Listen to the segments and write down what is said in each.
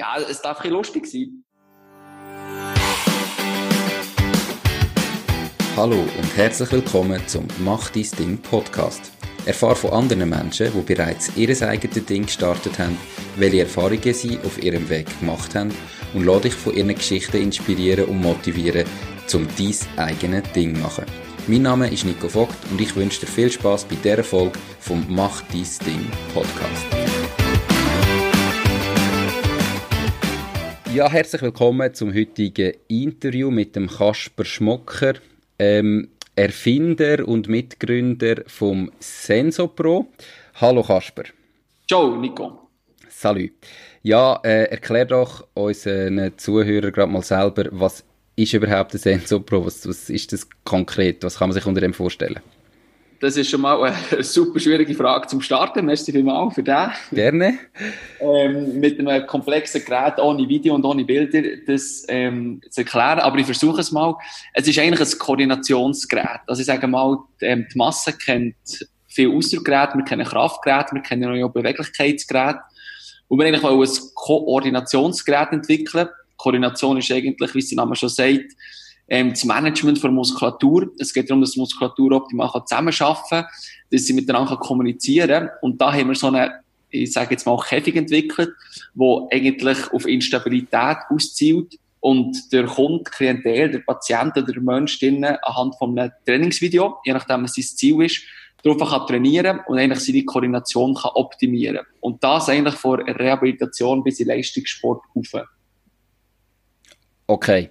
ja, es darf ein lustig sein. Hallo und herzlich willkommen zum Mach dein Ding Podcast. Erfahre von anderen Menschen, die bereits ihr eigenes Ding gestartet haben, welche Erfahrungen sie auf ihrem Weg gemacht haben und lade dich von ihren Geschichten inspirieren und motivieren, um dein eigenes Ding zu machen. Mein Name ist Nico Vogt und ich wünsche dir viel Spaß bei dieser Folge vom Mach dein Ding Podcast. Ja, herzlich willkommen zum heutigen Interview mit dem Kasper Schmocker, ähm, Erfinder und Mitgründer vom Sensopro. Hallo Kasper. Ciao Nico. Salut. Ja, äh, erklär doch unseren Zuhörern gerade mal selber, was ist überhaupt der Sensopro? Was, was ist das konkret? Was kann man sich unter dem vorstellen? Das ist schon mal eine super schwierige Frage zum Starten. Merci vielmals für das. Gerne. Ähm, mit einem komplexen Gerät ohne Video und ohne Bilder das ähm, zu erklären. Aber ich versuche es mal. Es ist eigentlich ein Koordinationsgerät. Also ich sage mal, die, ähm, die Masse kennt viele Ausdruckgeräte, wir kennen Kraftgeräte, wir kennen auch Beweglichkeitsgeräte. Und wir eigentlich auch ein Koordinationsgerät entwickeln. Koordination ist eigentlich, wie es der Name schon sagt, ähm, das Management von Muskulatur. Es geht darum, dass die Muskulatur optimal zusammenarbeiten kann, dass sie miteinander kommunizieren kann. Und da haben wir so eine, ich sage jetzt mal, Käfig entwickelt, wo eigentlich auf Instabilität auszielt und der Kunde, Klientel, der Patient oder der Mensch drinnen anhand von einem Trainingsvideo, je nachdem, was sein Ziel ist, darauf kann trainieren und eigentlich seine Koordination kann optimieren. Und das eigentlich von Rehabilitation bis in Leistungssport rauf. Okay.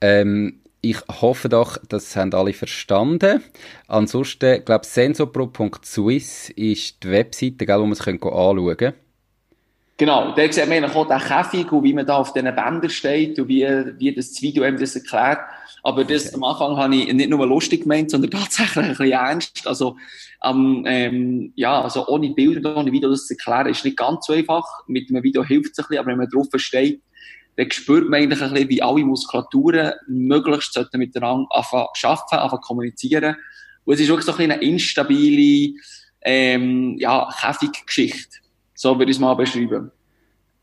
Ähm, ich hoffe doch, das haben alle verstanden. Ansonsten, glaube sensopro.swiss ist die Webseite, gell, wo man es anschauen kann. Genau, da sieht man auch den Käfig und wie man da auf diesen Bändern steht und wie, wie das Video eben das erklärt. Aber das okay. am Anfang habe ich nicht nur lustig gemeint, sondern tatsächlich ein bisschen ernst. Also, ähm, ähm, ja, also ohne Bilder, ohne Video das zu erklären, ist nicht ganz so einfach. Mit einem Video hilft es ein bisschen, aber wenn man drauf steht, dann spürt man eigentlich ein bisschen, wie alle Muskulaturen möglichst sollten miteinander anfangen arbeiten, anfangen kommunizieren. Und es ist wirklich so ein eine instabile, ähm, ja, Käfiggeschichte. So würde ich es mal beschreiben.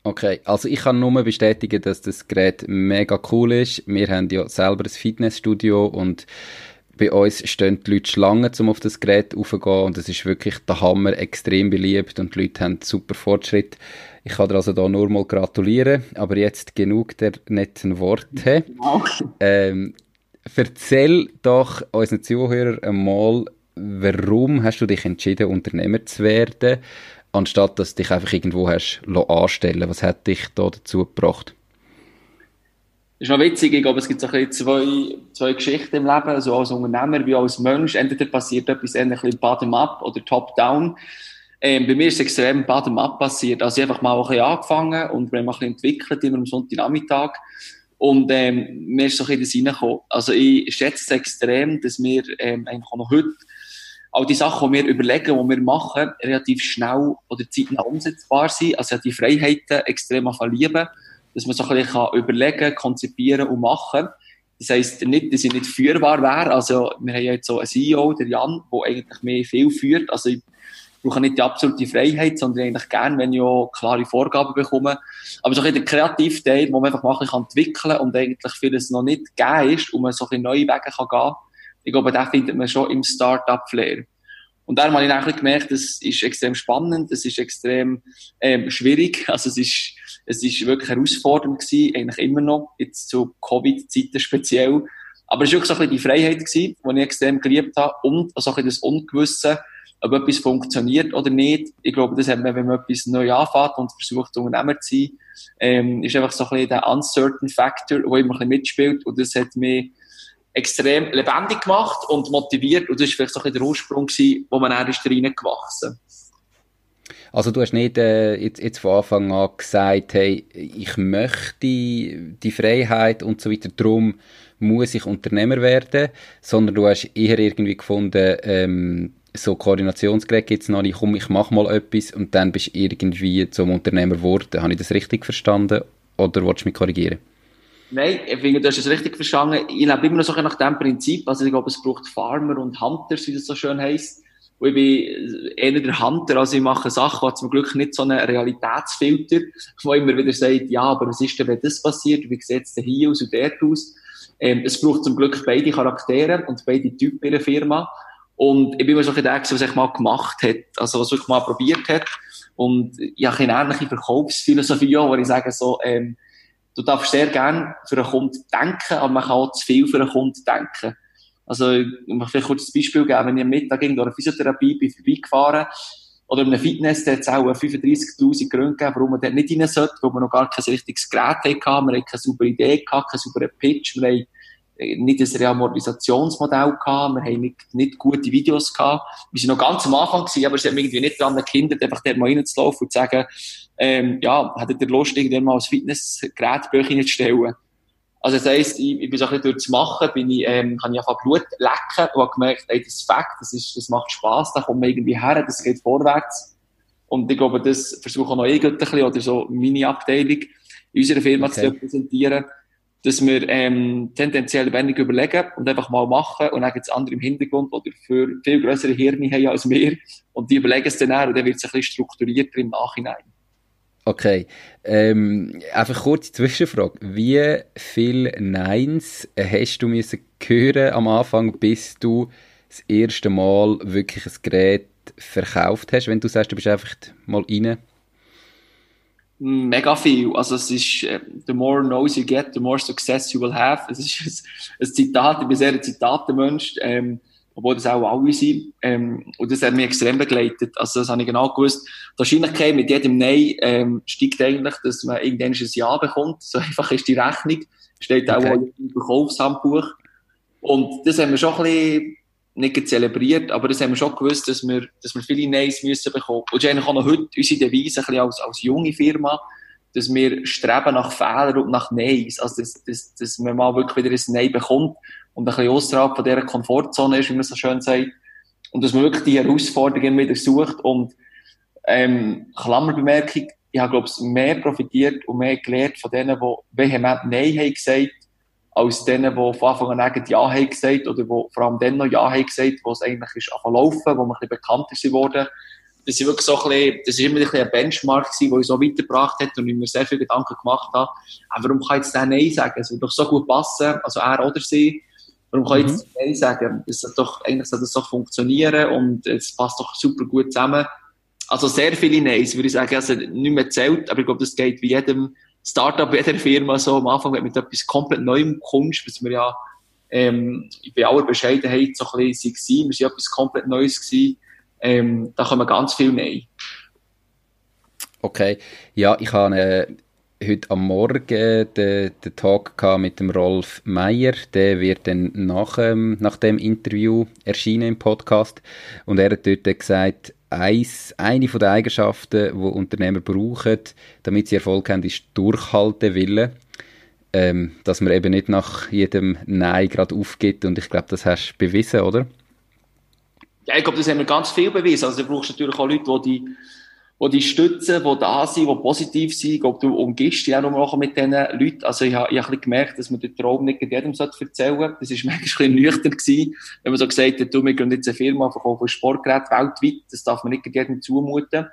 Okay, also ich kann nur bestätigen, dass das Gerät mega cool ist. Wir haben ja selber ein Fitnessstudio und bei uns stehen die Leute Schlangen, um auf das Gerät raufzugehen und es ist wirklich der Hammer, extrem beliebt und die Leute haben super Fortschritt. Ich kann dir also da nur mal gratulieren, aber jetzt genug der netten Worte. Ähm, erzähl doch unseren Zuhörern einmal, warum hast du dich entschieden, Unternehmer zu werden, anstatt dass du dich einfach irgendwo hast anstellen Was hat dich da dazu gebracht? Das ist noch witzig, ich glaube, es gibt so ein zwei, zwei Geschichten im Leben, also als Unternehmer wie als Mensch. Entweder passiert etwas ein bisschen bottom-up oder top-down. Ähm, bei mir ist es extrem bottom-up passiert. Also ich habe einfach mal ein bisschen angefangen und wir haben ein bisschen entwickelt, immer am Sonntagnachmittag. Und ähm, mir ist so ein bisschen das reingekommen. Also ich schätze es extrem, dass wir ähm, einfach noch heute all die Sachen, die wir überlegen, die wir machen, relativ schnell oder zeitnah umsetzbar sind. Also die Freiheiten extrem verlieben dass man so ein bisschen überlegen, konzipieren und machen. Das heisst nicht, dass ich nicht führbar wäre. Also, wir haben ja jetzt so einen CEO, der Jan, der eigentlich mehr viel führt. Also, ich brauche nicht die absolute Freiheit, sondern eigentlich gerne, wenn ich auch klare Vorgaben bekomme. Aber so ein bisschen der kreative Teil, wo man einfach mal ein entwickeln kann und eigentlich vieles noch nicht gegeben ist und man so ein neue Wege kann gehen. Ich glaube, den findet man schon im Startup-Flair. Und darum habe ich eigentlich gemerkt, das ist extrem spannend, das ist extrem ähm, schwierig. Also es ist es ist wirklich herausfordernd gewesen, eigentlich immer noch, jetzt zu Covid-Zeiten speziell. Aber es war wirklich so ein bisschen die Freiheit gewesen, die ich extrem geliebt habe und so ein bisschen das Ungewisse, ob etwas funktioniert oder nicht. Ich glaube, das hat man, wenn man etwas neu anfängt und versucht, Unternehmer zu sein, ähm, ist einfach so ein bisschen der uncertain Factor, der immer ein bisschen mitspielt und das hat mich extrem lebendig gemacht und motiviert und das ist vielleicht so ein bisschen der Ursprung gewesen, wo man dann ist reingewachsen ist. Also du hast nicht äh, jetzt, jetzt von Anfang an gesagt, hey, ich möchte die Freiheit und so weiter, darum muss ich Unternehmer werden, sondern du hast eher irgendwie gefunden, ähm, so Koordinationsgerät gibt es noch nicht, komm, ich mach mal etwas und dann bist du irgendwie zum Unternehmer geworden. Habe ich das richtig verstanden oder wolltest du mich korrigieren? Nein, ich finde, du hast es richtig verstanden. Ich lebe immer noch so nach dem Prinzip. Also ich glaube, es braucht Farmer und Hunters, wie das so schön heisst Und ich bin eher der Hunter, also ich mache Sachen, die zum Glück nicht so einen Realitätsfilter, wo immer wieder sagt, ja, aber was ist denn, wenn das passiert? Wie sieht es denn hier aus und dort aus? Ähm, es braucht zum Glück beide Charaktere und beide Typen in der Firma. Und ich bin mir so ein der, was ich mal gemacht hat, also was ich mal probiert hat. Und ich habe eine ähnliche Verkaufsphilosophie, wo ich sage so, ähm, du darfst sehr gerne für einen Kunden denken, aber man kann auch zu viel für einen Kunden denken. Also, ich möchte ein Beispiel geben. Wenn ich am Mittag in einer Physiotherapie bin vorbeigefahren, oder in einem Fitness, da hat es auch 35.000 Gründe gegeben, warum man dort nicht rein sollte, weil wir noch gar kein richtiges Gerät hatten, wir hatten keine saubere Idee keinen sauberen Pitch, wir haben nicht ein Reamortisationsmodell gehabt, wir haben nicht, nicht gute Videos gehabt. Wir sind noch ganz am Anfang gewesen, aber es hat mich irgendwie nicht daran gehindert, einfach dort mal reinzulaufen und zu sagen, ähm, ja, hättet ihr Lust, irgendwann mal ein Fitnessgerät bei euch reinzustellen? Also das heisst, ich, ich bin so ein bisschen durchs Machen, bin ich, ähm, kann ich einfach Blut lecken und habe gemerkt, ey, das ist Fakt, das ist, das macht Spass, da kommt man irgendwie her, das geht vorwärts. Und ich glaube, das versuche auch noch ich ein bisschen, oder so meine Abteilung in unserer Firma okay. zu repräsentieren, dass wir ähm, tendenziell wenig überlegen und einfach mal machen und dann gibt es andere im Hintergrund oder für viel größere Hirne haben als wir und die überlegen es dann auch und dann wird es ein bisschen strukturierter im Nachhinein. Okay. Ähm, einfach kurze Zwischenfrage. Wie viele Neins hast du müssen hören am Anfang, bis du das erste Mal wirklich ein Gerät verkauft hast, wenn du sagst, du bist einfach mal rein? Mega viel. Also es ist, äh, the more noise you get, the more success you will have. Es ist ein, ein Zitat, ich bin sehr ein Zitatenmensch. Ähm, obwohl das auch alle sind. Ähm, und das hat mich extrem begleitet. Also das habe ich genau gewusst. Die Wahrscheinlichkeit mit jedem Nein ähm, steigt eigentlich, dass man irgendwann ein Ja bekommt. So einfach ist die Rechnung. Steht auch okay. im Verkaufshandbuch. Und das haben wir schon ein bisschen nicht zelebriert, aber das haben wir schon gewusst, dass wir, dass wir viele Neins müssen bekommen. Und eigentlich auch noch heute unsere Devise, als, als junge Firma, dass wir streben nach Fehlern und nach Neins. Also, dass, dass, dass man mal wirklich wieder ein Nein bekommt und ein bisschen außerhalb von dieser Komfortzone ist, wie man so schön sagt. Und dass man wirklich die Herausforderungen wieder sucht. Und, ähm, Klammerbemerkung, ich habe, glaube ich, mehr profitiert und mehr gelernt von denen, die vehement Nein haben gesagt, als denen, die von Anfang an Ja haben gesagt, oder die vor allem dann noch Ja haben gesagt, wo es eigentlich ist anfangen laufen, wo man ein bisschen bekannter geworden das ist wirklich so ein bisschen, das ist immer ein, bisschen ein Benchmark gewesen, der uns so weitergebracht hat und ich mir sehr viele Gedanken gemacht habe. Aber warum kann ich jetzt Nein sagen? Es würde doch so gut passen, also er oder sie. Warum kann ich mhm. jetzt Nein sagen? Das soll doch, eigentlich soll das doch funktionieren und es passt doch super gut zusammen. Also sehr viele Neins, würde ich sagen, also nicht mehr zählt, aber ich glaube, das geht wie jedem Startup, jeder Firma so. Am Anfang, mit etwas komplett Neuem kommst, was wir ja, ähm, bei aller Bescheidenheit so ein bisschen waren, wir waren etwas komplett Neues gewesen, ähm, da kommen ganz viel Nein. Okay, ja, ich habe äh, heute am Morgen den, den Talk mit dem Rolf Meier. Der wird dann nach, ähm, nach dem Interview erschienen im Podcast. Und er hat dort gesagt, eins, eine von den Eigenschaften, die Unternehmer brauchen, damit sie Erfolg haben, ist Durchhaltewille. Ähm, dass man eben nicht nach jedem Nein gerade aufgibt. Und ich glaube, das hast du bewiesen, oder? Ja, ich glaube, das haben wir ganz viel bewiesen. Also, du brauchst natürlich auch Leute, die die die stützen, die da sind, die positiv sind. Glaube, du umgibst dich auch noch mit diesen Leuten. Also ich habe, ich habe gemerkt, dass man den Traum nicht jedem erzählen sollte. Das war manchmal ein bisschen nüchtern gewesen, wenn man so gesagt hat, du, wir gehen jetzt eine Firma verkaufen Sportgeräte weltweit. Das darf man nicht jedem zumuten.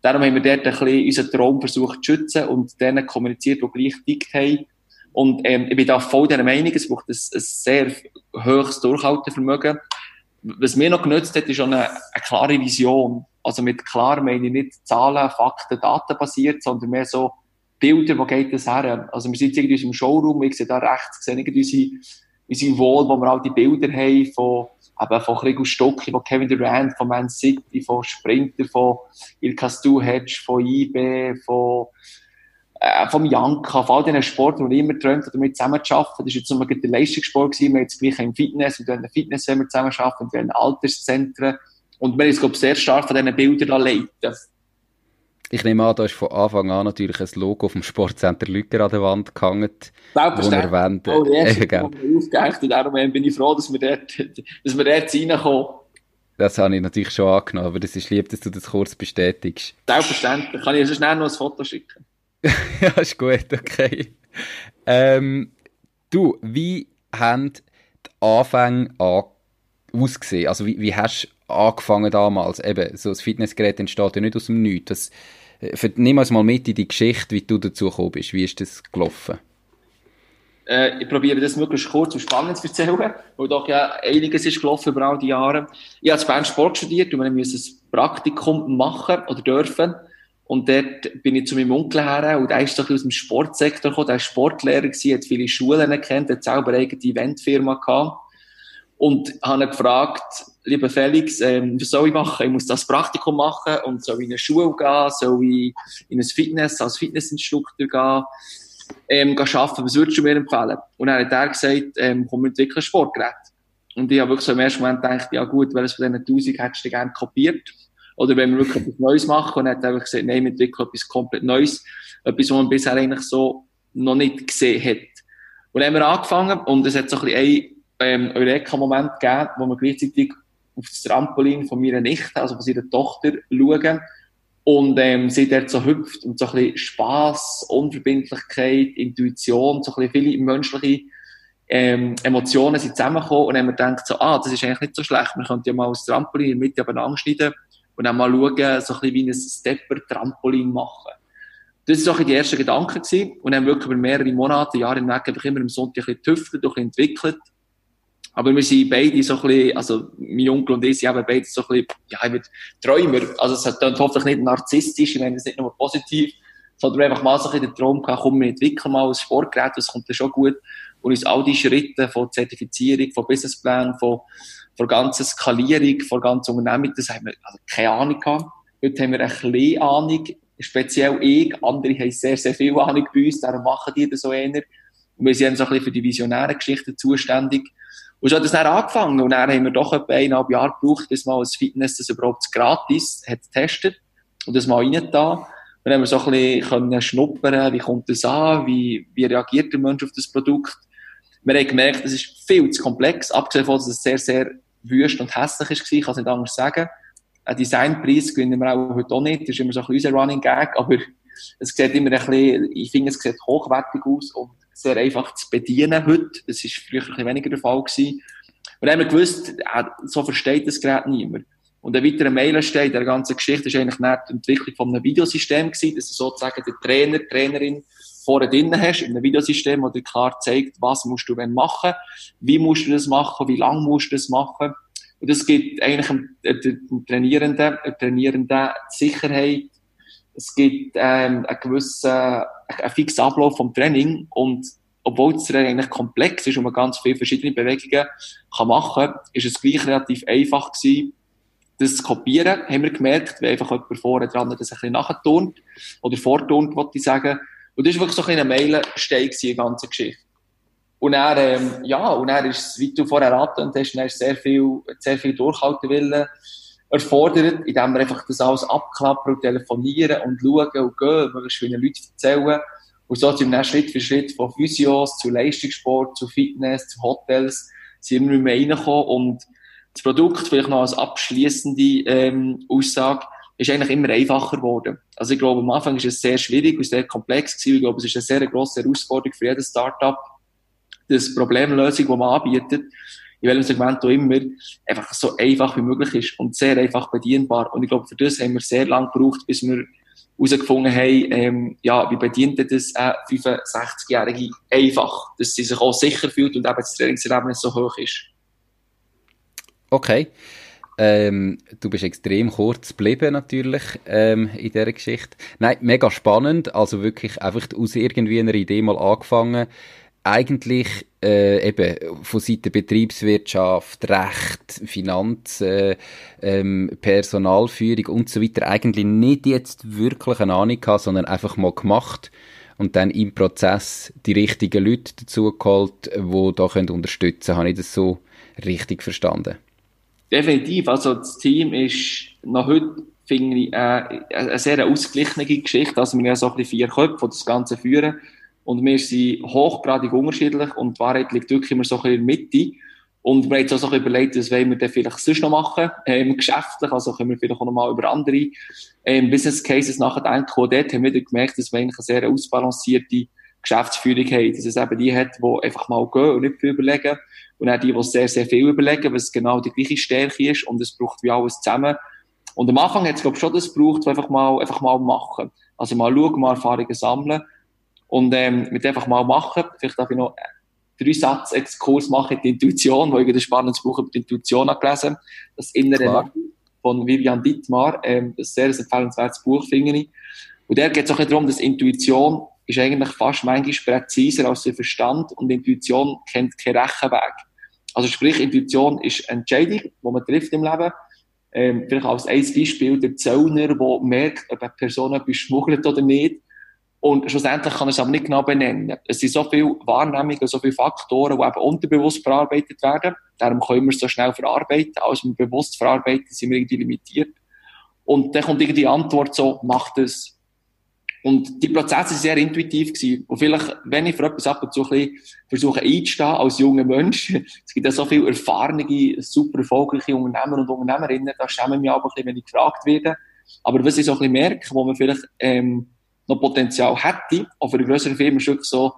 Darum haben wir dort ein bisschen unseren Traum versucht zu schützen und denen kommuniziert, die gleich dickt haben. Und ähm, ich bin da voll der Meinung, es braucht ein, ein sehr hohes Durchhaltevermögen. Was mir noch genützt hat, ist schon eine, eine klare Vision. Also mit klar meine ich nicht Zahlen, Fakten, Daten basiert, sondern mehr so Bilder, wo geht das her? Also wir sind irgendwie unserem Showroom, ich sehe da rechts, sehe unsere, unsere Wall, wo wir all die Bilder haben von, eben von Krigo Stocki, von Kevin Durant, von Man City, von Sprinter, von Ilkas Duhetsch, von IB, von äh, vom Janka, von all diesen Sporten, die ich immer träumt damit zusammen zu arbeiten. Das war jetzt nur der Leistungssport gewesen. Wir haben jetzt gleich im Fitness, wir haben Fitness, wenn wir zusammen arbeiten, wir haben Alterszentren, und wir uns, sehr stark von diesen Bildern leiten. Ich nehme an, da ist von Anfang an natürlich ein Logo vom Sportcenter Lücker an der Wand gehangen. Selbstverständlich. Wo erwähnt, oh, yes, äh, aufgehängt. Und darum bin ich froh, dass wir dort, dass wir dort reinkommen. Das habe ich natürlich schon angenommen, aber das ist lieb, dass du das kurz bestätigst. Selbstverständlich. Kann ich dir schnell noch ein Foto schicken? ja, ist gut, okay. Ähm, du, wie haben die Anfänge ausgesehen? Also wie, wie hast du angefangen damals? Eben, so ein Fitnessgerät entsteht ja nicht aus dem Nichts. Das, äh, nimm uns mal mit in die Geschichte, wie du dazu gekommen bist. Wie ist das gelaufen? Äh, ich probiere das möglichst kurz und spannend zu erzählen, weil doch ja einiges ist gelaufen über all die Jahre. Ich habe in Bern Sport studiert und wir mussten ein Praktikum machen oder dürfen. Und dort bin ich zu meinem Onkel her und der ist doch aus dem Sportsektor gekommen, der war Sportlehrer gewesen, hat viele Schulen kennt, hat selber eine eigene Eventfirma gehabt. Und habe ihn gefragt, lieber Felix, ähm, was soll ich machen? Ich muss das Praktikum machen und soll ich in eine Schule gehen? Soll ich in ein Fitness, als Fitnessinstruktor gehen? Ähm, gehen arbeiten? Was würdest du mir empfehlen? Und dann hat er gesagt, ähm, komm, wir entwickeln Sportgerät. Und ich habe wirklich so im ersten Moment gedacht, ja gut, welches von diesen 1000 hättest du gerne kopiert? Oder wenn wir wirklich etwas Neues machen und hat einfach gesagt, nein, wir entwickeln etwas komplett Neues. Etwas, was man bisher eigentlich so noch nicht gesehen hat. Und dann haben wir angefangen und es hat so ein bisschen ähm, Eureka-Moment gegeben, wo wir gleichzeitig auf das Trampolin von meiner Nichte, also von ihrer Tochter, schauen. Und ähm, sie dort so hüpft und so ein bisschen Spass, Unverbindlichkeit, Intuition, so ein bisschen viele menschliche ähm, Emotionen sind zusammengekommen und dann haben wir gedacht, so, ah, das ist eigentlich nicht so schlecht, wir könnten ja mal das Trampolin in der Mitte abeinander schneiden und dann mal schauen, so ein bisschen wie ein Stepper-Trampolin machen. Das war so die ersten Gedanken gewesen. und dann wirklich über mehrere Monate, Jahre hinweg einfach immer am Sonntag ein bisschen getüftelt ein bisschen entwickelt aber wir sind beide so ein bisschen, also mein Onkel und ich sind eben beide so ein bisschen, ja, ich würde Träumer. Also es dann hoffentlich nicht narzisstisch, ich meine es nicht nur positiv, sondern einfach mal so ein bisschen den Traum gehabt, komm, wir entwickeln mal ein Sportgerät, das kommt dann schon gut. Und uns all die Schritte von Zertifizierung, von Businessplan, von, von ganzer Skalierung, von ganzer Unternehmung, das haben wir also keine Ahnung gehabt. Heute haben wir ein bisschen Ahnung, speziell ich, andere haben sehr, sehr viel Ahnung bei uns, darum machen die das so eher. Und wir sind so ein bisschen für die visionären Geschichten zuständig. Und so hat es dann angefangen. Und dann haben wir doch etwa eineinhalb Jahre gebraucht, bis mal ein Fitness das überhaupt gratis hat getestet und das mal rein da. Dann haben wir so ein bisschen können schnuppern, wie kommt das an, wie, wie reagiert der Mensch auf das Produkt. Wir haben gemerkt, es ist viel zu komplex, abgesehen davon, dass es sehr, sehr wüst und hässlich ist, ich kann es nicht anders sagen. Ein Designpreis gewinnen wir auch heute auch nicht, das ist immer so ein bisschen unser Running Gag, aber es sieht immer ein bisschen, ich finde, es sieht hochwertig aus und sehr einfach zu bedienen heute. Das war früher ein bisschen weniger der Fall gewesen. Und dann haben gewusst, äh, so versteht das Gerät niemand. Und ein weiterer Meilenstein der ganzen Geschichte ist eigentlich nicht die Entwicklung von einem Videosystem gewesen, dass du sozusagen den Trainer, Trainerin vorne drinnen hast, in einem Videosystem, das dir klar zeigt, was musst du machen, wie musst du das machen, wie lange musst du das machen. Und das gibt eigentlich dem, dem Trainierenden, dem Trainierenden Sicherheit, es gibt ähm, einen gewissen, einen fixen Ablauf vom Training und obwohl das Training eigentlich komplex ist und man ganz viele verschiedene Bewegungen kann machen kann, ist es gleich relativ einfach gewesen, das zu kopieren, haben wir gemerkt, weil einfach jemand vorne dran das ein bisschen nachturnt oder vorturnt, wollte ich sagen. Und das war wirklich so ein, ein Meilenstein in der ganzen Geschichte. Und er, ähm, ja, und er ist, wie du vorher erraten hast, er ist sehr viel, sehr viel Durchhaltewillen erfordert, indem wir einfach das alles abklappern und telefonieren und schauen und gehen, möglichst vielen Leuten erzählen. Und so sind wir dann Schritt für Schritt von Physios zu Leistungssport, zu Fitness, zu Hotels, sind wir mehr reingekommen und das Produkt, vielleicht noch als abschließende ähm, Aussage, ist eigentlich immer einfacher geworden. Also ich glaube, am Anfang ist es sehr schwierig und sehr komplex gewesen. Ich glaube, es ist eine sehr grosse Herausforderung für jedes Startup, das Problemlösung, die man anbietet, in welchem Segment auch immer, einfach so einfach wie möglich ist und sehr einfach bedienbar. Und ich glaube, für das haben wir sehr lange gebraucht, bis wir herausgefunden haben, ähm, ja, wie bedient das eine 65-Jährige einfach, dass sie sich auch sicher fühlt und eben das Trainingserlebnis so hoch ist. Okay. Ähm, du bist extrem kurz geblieben natürlich ähm, in dieser Geschichte. Nein, mega spannend. Also wirklich einfach aus irgendwie einer Idee mal angefangen eigentlich äh, eben von Seiten Betriebswirtschaft, Recht, Finanz, äh, ähm, Personalführung und so weiter eigentlich nicht jetzt wirklich eine Ahnung gehabt, sondern einfach mal gemacht und dann im Prozess die richtigen Leute dazu geholt, die da können unterstützen können. Habe ich das so richtig verstanden? Definitiv. Also das Team ist noch heute finde ich, äh, eine sehr ausgeglichene Geschichte. Also wir haben so ein bisschen vier Köpfe, die das Ganze führen. Und wir sind hochgradig unterschiedlich und die Wahrheit liegt wirklich immer so ein bisschen in der Mitte. Und wir haben uns auch so überlegt, was wollen wir denn vielleicht sonst noch machen, ähm, geschäftlich. Also können wir vielleicht auch noch mal über andere ähm, Business Cases nachdenken. Und dort haben wir wieder gemerkt, dass wir eigentlich eine sehr ausbalancierte Geschäftsführung haben. Dass es eben die hat, die einfach mal gehen und nicht viel überlegen. Und auch die, die sehr, sehr viel überlegen, was genau die gleiche Stärke ist. Und es braucht wie alles zusammen. Und am Anfang hat es, glaube ich, schon das gebraucht, einfach mal, einfach mal machen. Also mal schauen, mal Erfahrungen sammeln. Und, ähm, mit einfach mal machen. Vielleicht darf ich noch drei Satz Exkurs machen, die Intuition, wo ich ein spannendes Buch über die Intuition habe gelesen. Das Innere Klar. von Vivian Dittmar. Ähm, das ist ein sehr empfehlenswertes Buch, finde ich. Und der geht es auch darum, dass Intuition ist eigentlich fast manchmal präziser als der Verstand und Intuition kennt keinen Rechenweg. Also sprich, Intuition ist eine Entscheidung, die man trifft im Leben. Ähm, vielleicht als ein Beispiel der Zöllner, der merkt, ob eine Person etwas schmuggelt oder nicht. Und schlussendlich kann er es aber nicht genau benennen. Es sind so viele Wahrnehmungen, so viele Faktoren, die eben unterbewusst verarbeitet werden. Darum können wir es so schnell verarbeiten. Als wir bewusst verarbeiten, sind wir irgendwie limitiert. Und dann kommt irgendwie die Antwort so, mach das. Und die Prozesse waren sehr intuitiv gewesen. Und vielleicht, wenn ich für etwas ab und zu ein versuche einzustehen als junger Mensch, es gibt ja so viele erfahrene, super erfolgreiche Unternehmer und Unternehmerinnen, da schämen mich auch ein bisschen, wenn ich gefragt werde. Aber was ich so ein bisschen merke, wo man vielleicht, ähm, noch Potenzial hätte, auch für eine größere Firma ist wirklich so,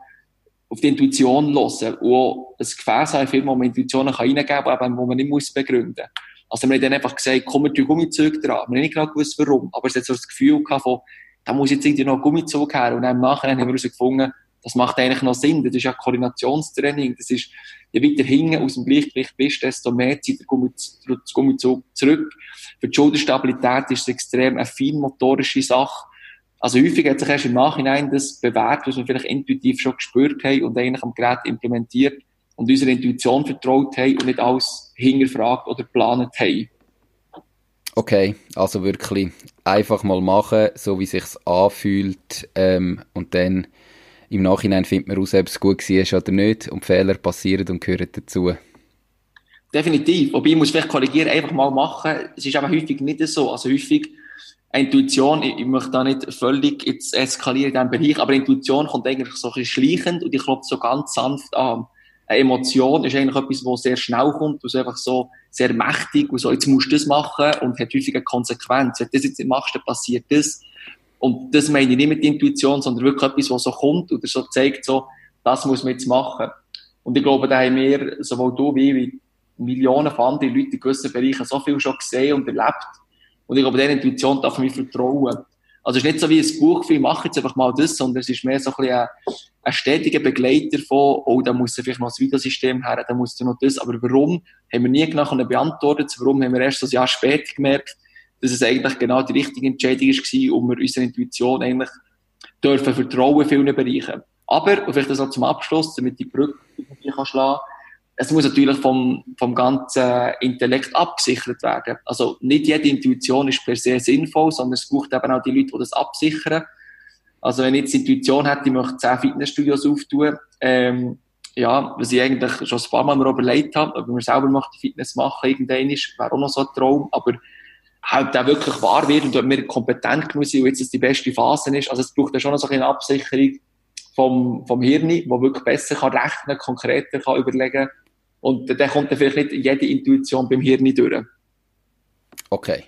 auf die Intuition hören und auch ein Gefäß haben, Firma, wo man Intuitionen reingeben kann, wo man nicht muss begründen muss. Also wir haben dann einfach gesagt, komm, wir tun Gummizug dran. Wir haben nicht genau gewusst, warum, aber es hat so das Gefühl gehabt von, da muss jetzt irgendwie noch Gummizug her. Und dann im haben wir herausgefunden, das macht eigentlich noch Sinn. Das ist ja Koordinationstraining. Das ist, je weiter hinten aus dem Gleichgewicht bist, desto mehr zieht der Gummizug zurück. Für die Schulterstabilität ist es extrem eine feinmotorische Sache. Also häufig hat sich erst im Nachhinein das bewährt, was wir vielleicht intuitiv schon gespürt haben und eigentlich am Gerät implementiert und unserer Intuition vertraut haben und nicht alles hingefragt oder geplant haben. Okay, also wirklich einfach mal machen, so wie es sich anfühlt ähm, und dann im Nachhinein findet man raus, ob es gut war oder nicht und Fehler passieren und gehören dazu. Definitiv, wobei ich muss vielleicht korrigieren, einfach mal machen, es ist aber häufig nicht so, also häufig Intuition, ich, ich möchte da nicht völlig jetzt eskalieren in diesem Bereich, aber Intuition kommt eigentlich so ein bisschen schleichend und ich klopft so ganz sanft an eine Emotion ist eigentlich etwas, was sehr schnell kommt, was einfach so sehr mächtig und so, jetzt musst du das machen und hat häufig eine Konsequenz. Wenn du das jetzt machst, dann passiert das. Und das meine ich nicht mit Intuition, sondern wirklich etwas, was so kommt oder so zeigt, so, das muss man jetzt machen. Und ich glaube, da haben wir, sowohl du wie, wie Millionen von anderen Leuten in gewissen Bereichen so viel schon gesehen und erlebt. Und ich glaube, dieser Intuition darf man vertrauen. Also es ist nicht so wie ein Buch, ich mache jetzt einfach mal das, sondern es ist mehr so ein bisschen ein, stetiger Begleiter von, oh, da muss vielleicht noch das Videosystem her, da muss noch das. Aber warum, haben wir nie genau beantwortet. Warum haben wir erst ein Jahr später gemerkt, dass es eigentlich genau die richtige Entscheidung war, um wir unserer Intuition eigentlich dürfen vertrauen in vielen Bereichen. Aber, und vielleicht das auch zum Abschluss, damit die Brücke irgendwie kann schlagen es muss natürlich vom, vom ganzen Intellekt abgesichert werden. Also nicht jede Intuition ist per se sinnvoll, sondern es braucht eben auch die Leute, die das absichern. Also wenn ich jetzt die Intuition hätte, ich möchte zehn Fitnessstudios auftun, ähm, ja, was ich eigentlich schon ein paar Mal mir überlegt habe, ob man selber möchte Fitness machen, irgendwann ist, wäre auch noch so ein Traum, aber halt auch wirklich wahr wird und ob mir kompetent genug sind jetzt das die beste Phase ist. Also es braucht ja schon noch so eine Absicherung vom, vom Hirn, wo wirklich besser kann rechnen, konkreter kann überlegen und dann kommt dann vielleicht nicht jede Intuition beim Hirn durch. Okay.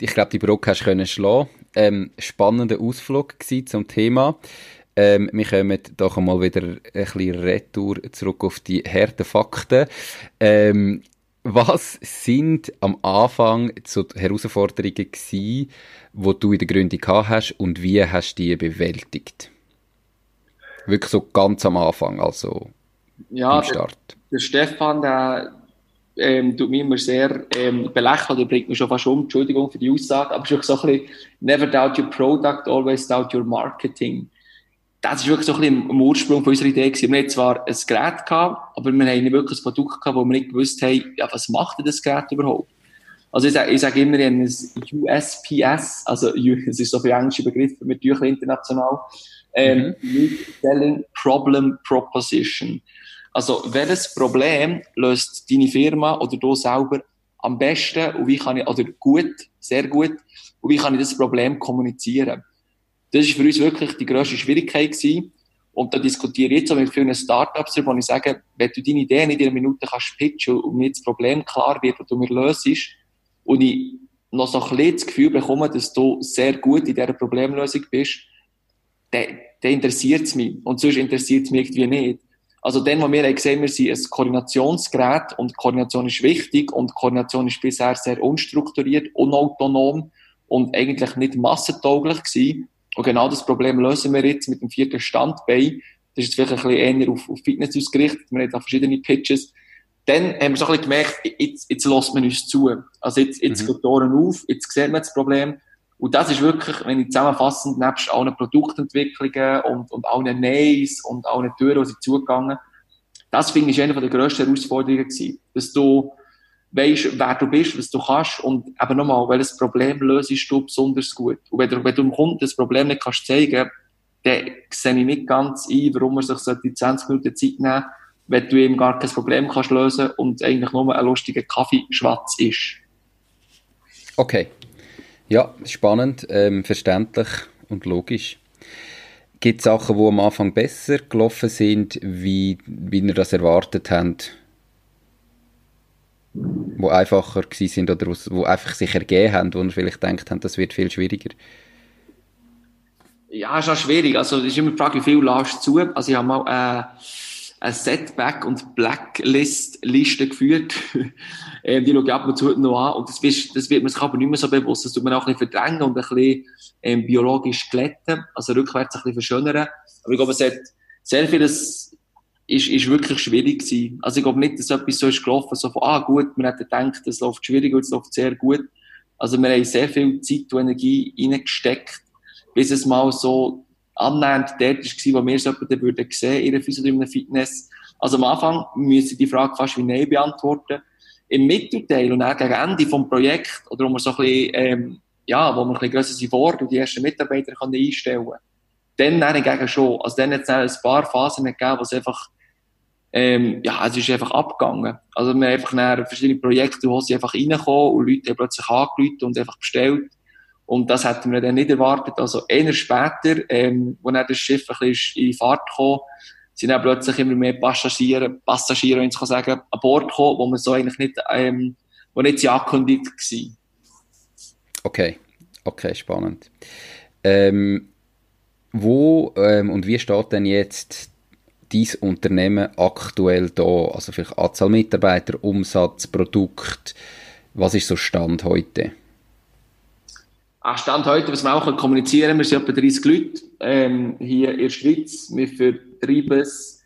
Ich glaube, die Brücke hast du können schlagen. Ähm, spannender Ausflug zum Thema. Ähm, wir kommen doch einmal wieder ein bisschen retour zurück auf die harten Fakten. Ähm, was sind am Anfang so Herausforderungen gewesen, die du in der Gründung gehabt hast und wie hast du die bewältigt? Wirklich so ganz am Anfang, also ja, der, der, Stefan, der ähm, tut mich immer sehr ähm, belächeln, der bringt mich schon fast um, Entschuldigung für die Aussage, aber es ist wirklich so ein bisschen, never doubt your product, always doubt your marketing. Das ist wirklich so ein bisschen im Ursprung von unserer Idee gewesen. Wir hatten zwar ein Gerät gehabt, aber wir haben nicht wirklich ein Produkt gehabt, wo wir nicht gewusst haben, ja, was macht denn das Gerät überhaupt? Also ich sage, ich sage immer, ein USPS, also es ist so viel englische Begriff, wir tun international, ähm, mhm. Selling Problem Proposition. Also, welches Problem löst deine Firma oder du selber am besten und wie kann ich, oder gut, sehr gut, und wie kann ich das Problem kommunizieren? Das ist für uns wirklich die grösste Schwierigkeit gewesen. Und da diskutiere ich jetzt auch mit vielen Startups darüber, wo ich sage, wenn du deine Idee in einer Minute kannst pitchen und mir das Problem klar wird und du mir löst, und ich noch so ein bisschen das Gefühl bekomme, dass du sehr gut in dieser Problemlösung bist, dann interessiert es mich. Und sonst interessiert es mich irgendwie nicht. Also dann, wo wir gesehen, wir sind ein Koordinationsgerät und Koordination ist wichtig und Koordination ist bisher sehr unstrukturiert, unautonom und eigentlich nicht massentauglich gewesen. Und genau das Problem lösen wir jetzt mit dem vierten Standbein. Das ist jetzt vielleicht ein bisschen eher auf, auf Fitness ausgerichtet. Wir haben da verschiedene Pitches. Dann haben wir so ein bisschen gemerkt, jetzt, jetzt lässt man uns zu. Also jetzt, jetzt mhm. geht die Ohren auf, jetzt sieht man das Problem. Und das ist wirklich, wenn ich zusammenfassend, nebst allen Produktentwicklungen und, und allen Neins und allen Türen, die sie zugegangen, das finde ich eine der grössten Herausforderungen gewesen. Dass du weisst, wer du bist, was du kannst und eben nochmal, welches Problem löst du besonders gut. Und wenn du, wenn du dem Kunden das Problem nicht kannst zeigen, dann sehe ich nicht ganz ein, warum er sich die 20 Minuten Zeit nehmen wenn du ihm gar kein Problem kannst lösen und eigentlich nur ein lustiger Kaffeeschwatz ist. Okay. Ja, spannend, ähm, verständlich und logisch. Gibt es Sachen, die am Anfang besser gelaufen sind, wie, wie ihr das erwartet habt? Die einfacher sind oder wo einfach sich ergeben haben, wo ihr vielleicht denkt habt, das wird viel schwieriger? Ja, ist auch schwierig. Also, es ist immer die Frage, wie viel lässt du zu? Also, ich habe mal, äh, eine Setback- und Blacklist-Liste geführt. ähm, die schaue ich ab und zu noch an. Und das, das, wird man sich aber nicht mehr so bewusst. Das tut man auch ein bisschen verdrängen und ein bisschen ähm, biologisch glätten, also rückwärts ein bisschen verschönern. Aber ich glaube, es hat sehr vieles ist, ist wirklich schwierig gewesen. Also ich glaube nicht, dass etwas so ist gelaufen, so von, ah gut, man hätte gedacht, es läuft schwierig und es läuft sehr gut. Also wir haben sehr viel Zeit und Energie reingesteckt, bis es mal so annähernd dort war, wo wir es jemanden würden sehen in einer Physio Fitness. Also am Anfang müssen Sie die Frage fast wie Nein beantworten. Im Mittelteil und auch gegen Ende vom Projekt, oder wo wir so ein bisschen, ähm, ja, wo wir ein bisschen grösser sind vor und die ersten Mitarbeiter können einstellen Dann dann hingegen schon. Also dann hat es ein paar Phasen gegeben, wo es einfach, ähm, ja, es ist einfach abgegangen. Also wir haben einfach nach verschiedene Projekte, wo sie einfach reinkommen und Leute haben plötzlich angerufen und einfach bestellt. Und das hätten wir dann nicht erwartet. Also eher später, ähm, wo dann das Schiff ein bisschen in Fahrt kam, sind dann plötzlich immer mehr Passagiere, Passagiere, wenn ich kann sagen, an Bord gekommen, wo man so eigentlich nicht, ähm, wo nicht so angekündigt war. Okay, okay, spannend. Ähm, wo ähm, und wie steht denn jetzt dein Unternehmen aktuell da? Also vielleicht Anzahl Mitarbeiter, Umsatz, Produkt. Was ist so Stand heute? Stand heute, was wir auch kommunizieren wir sind etwa 30 Leute ähm, hier in der Schweiz. Wir vertreiben es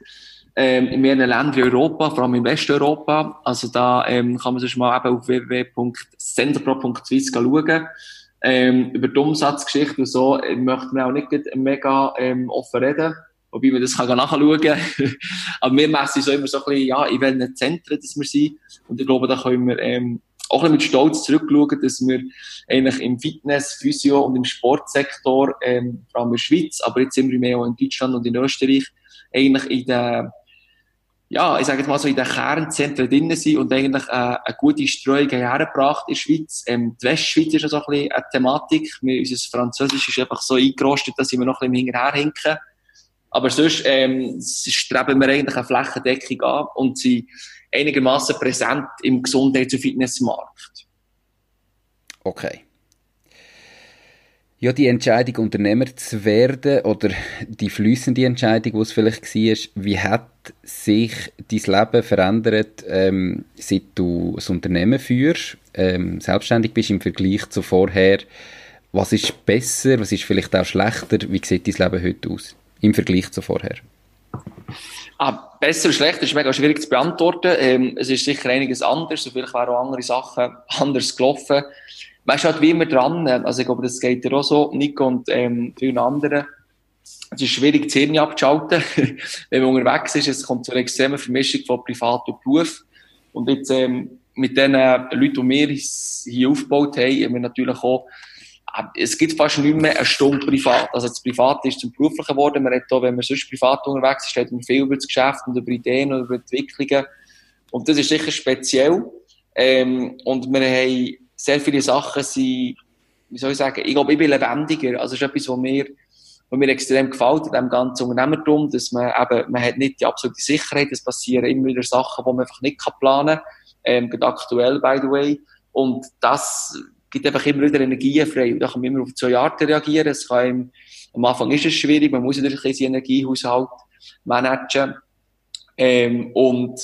ähm, in mehreren Ländern in Europa, vor allem in Westeuropa. Also da ähm, kann man sich mal eben auf www.sensorpro.swiss schauen. Ähm, über die Umsatzgeschichte und so äh, möchten wir auch nicht mega ähm, offen reden. Wobei man das kann nachschauen kann. Aber wir messen so immer so ein bisschen, ja, in welchen Zentren dass wir sind. Und ich glaube, da können wir ähm, auch mit Stolz zurückschauen, dass wir eigentlich im Fitness, Physio und im Sportsektor, ähm, vor allem in der Schweiz, aber jetzt immer mehr auch in Deutschland und in Österreich, eigentlich in der, ja, ich sage jetzt mal so, in den Kernzentren drinnen sind und eigentlich äh, eine gute Streuung hergebracht in der Schweiz. Ähm, die Westschweiz ist ja so ein bisschen eine Thematik. Wir, unser Französisch ist einfach so eingerostet, dass wir noch ein bisschen hinterherhinken. Aber sonst ähm, streben wir eigentlich eine Flächendeckung an und sie einigermaßen präsent im Gesundheits- und Fitnessmarkt. Okay. Ja, die Entscheidung, Unternehmer zu werden oder die flüssende Entscheidung, die es vielleicht war, wie hat sich dein Leben verändert, ähm, seit du das Unternehmen führst, ähm, selbstständig bist im Vergleich zu vorher? Was ist besser, was ist vielleicht auch schlechter? Wie sieht dein Leben heute aus im Vergleich zu vorher? Ah, besser oder schlechter ist mega schwierig zu beantworten. Ähm, es ist sicher einiges anders, und vielleicht wären auch andere Sachen anders gelaufen. Man ist halt wie immer dran. Also ich glaube, das geht ja auch so, Nico und ähm, vielen anderen. Es ist schwierig, die Hirn abzuschalten, wenn man unterwegs ist. Es kommt zu einer extremen Vermischung von Privat und Beruf. Und jetzt ähm, mit den Leuten, die wir hier aufgebaut haben, haben wir natürlich auch es gibt fast nicht mehr eine Stunde privat. Also das Private ist zum Beruflichen geworden. Man hat auch, wenn man sonst privat unterwegs ist, redet man viel über das Geschäft und über Ideen und über Entwicklungen. Und das ist sicher speziell. Ähm, und wir haben sehr viele Sachen, sind, wie soll ich sagen, ich glaube, ich bin lebendiger. Also das ist etwas, was mir, was mir extrem gefällt in diesem ganzen Unternehmertum, dass man eben, man hat nicht die absolute Sicherheit, es passieren immer wieder Sachen, die man einfach nicht planen kann. Ähm, aktuell, by the way. Und das, gibt einfach immer wieder Energien frei. Und da kann man immer auf zwei Arten reagieren. Es kann einem Am Anfang ist es schwierig, man muss natürlich seinen Energiehaushalt managen. Ähm, und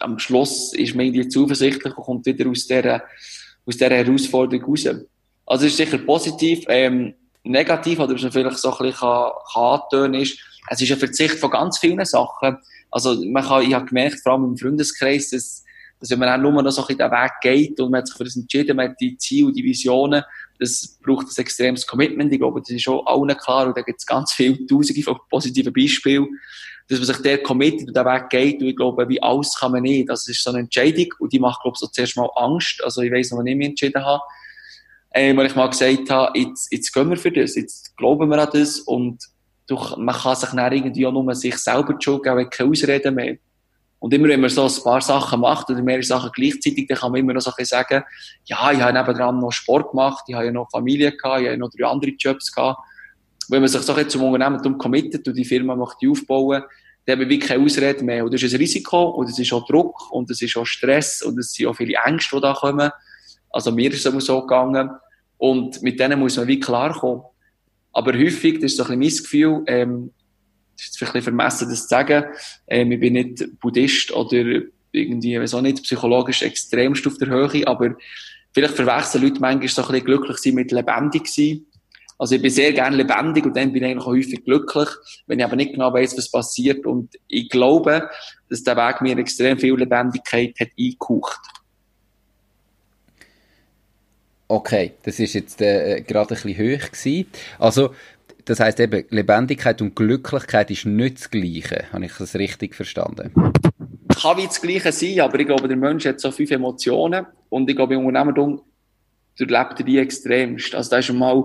am Schluss ist man irgendwie zuversichtlich und kommt wieder aus dieser, aus dieser Herausforderung raus. Also es ist sicher positiv. Ähm, negativ, oder was man vielleicht so ein bisschen kann, kann ist, es ist ein Verzicht von ganz vielen Sachen. Also man kann, ich habe gemerkt, vor allem im Freundeskreis, dass, dass wenn man auch nur noch so ein bisschen den Weg geht und man hat sich für das entschieden, man hat die Ziele, die Visionen, das braucht ein extremes Commitment. Ich glaube, das ist schon allen klar und da gibt es ganz viele Tausende von positiven Beispielen, dass man sich der committet und den Weg geht und ich glaube, wie alles kann man nicht. Das ist so eine Entscheidung und die macht, glaube ich, so zuerst mal Angst. Also ich weiss noch, was ich mich entschieden habe äh, wo ich mal gesagt habe, jetzt, jetzt gehen wir für das, jetzt glauben wir an das und durch, man kann sich dann irgendwie auch nur sich selber die Schuld geben, keine Ausreden mehr. Und immer wenn man so ein paar Sachen macht oder mehrere Sachen gleichzeitig, dann kann man immer noch so ein bisschen sagen, ja, ich habe nebenan noch Sport gemacht, ich habe ja noch Familie gehabt, ich habe noch drei andere Jobs gehabt. Wenn man sich so ein zum Unternehmen committet und die Firma möchte aufbauen, dann haben wir wirklich keine Ausrede mehr. Und das ist ein Risiko und es ist auch Druck und es ist auch Stress und es sind auch viele Ängste, die da kommen. Also mir ist es so gegangen. Und mit denen muss man wie klarkommen. Aber häufig, das ist so ein bisschen mein Gefühl, ähm, das ist vielleicht ein vermessen, das zu sagen, ähm, ich bin nicht Buddhist oder irgendwie, weiß auch nicht, psychologisch extremst auf der Höhe, aber vielleicht verwechseln Leute manchmal so ein bisschen glücklich sein mit lebendig sein. Also ich bin sehr gerne lebendig und dann bin ich eigentlich auch häufig glücklich, wenn ich aber nicht genau weiß, was passiert. Und ich glaube, dass der Weg mir extrem viel Lebendigkeit hat eingehaucht. Okay, das ist jetzt äh, gerade ein bisschen gewesen. Also, das heißt eben, Lebendigkeit und Glücklichkeit ist nicht das Gleiche. Habe ich das richtig verstanden? Kann wie das Gleiche sein, aber ich glaube, der Mensch hat so fünf Emotionen und ich glaube, im Unternehmertum durchlebt er die extremst. Also da ist mal,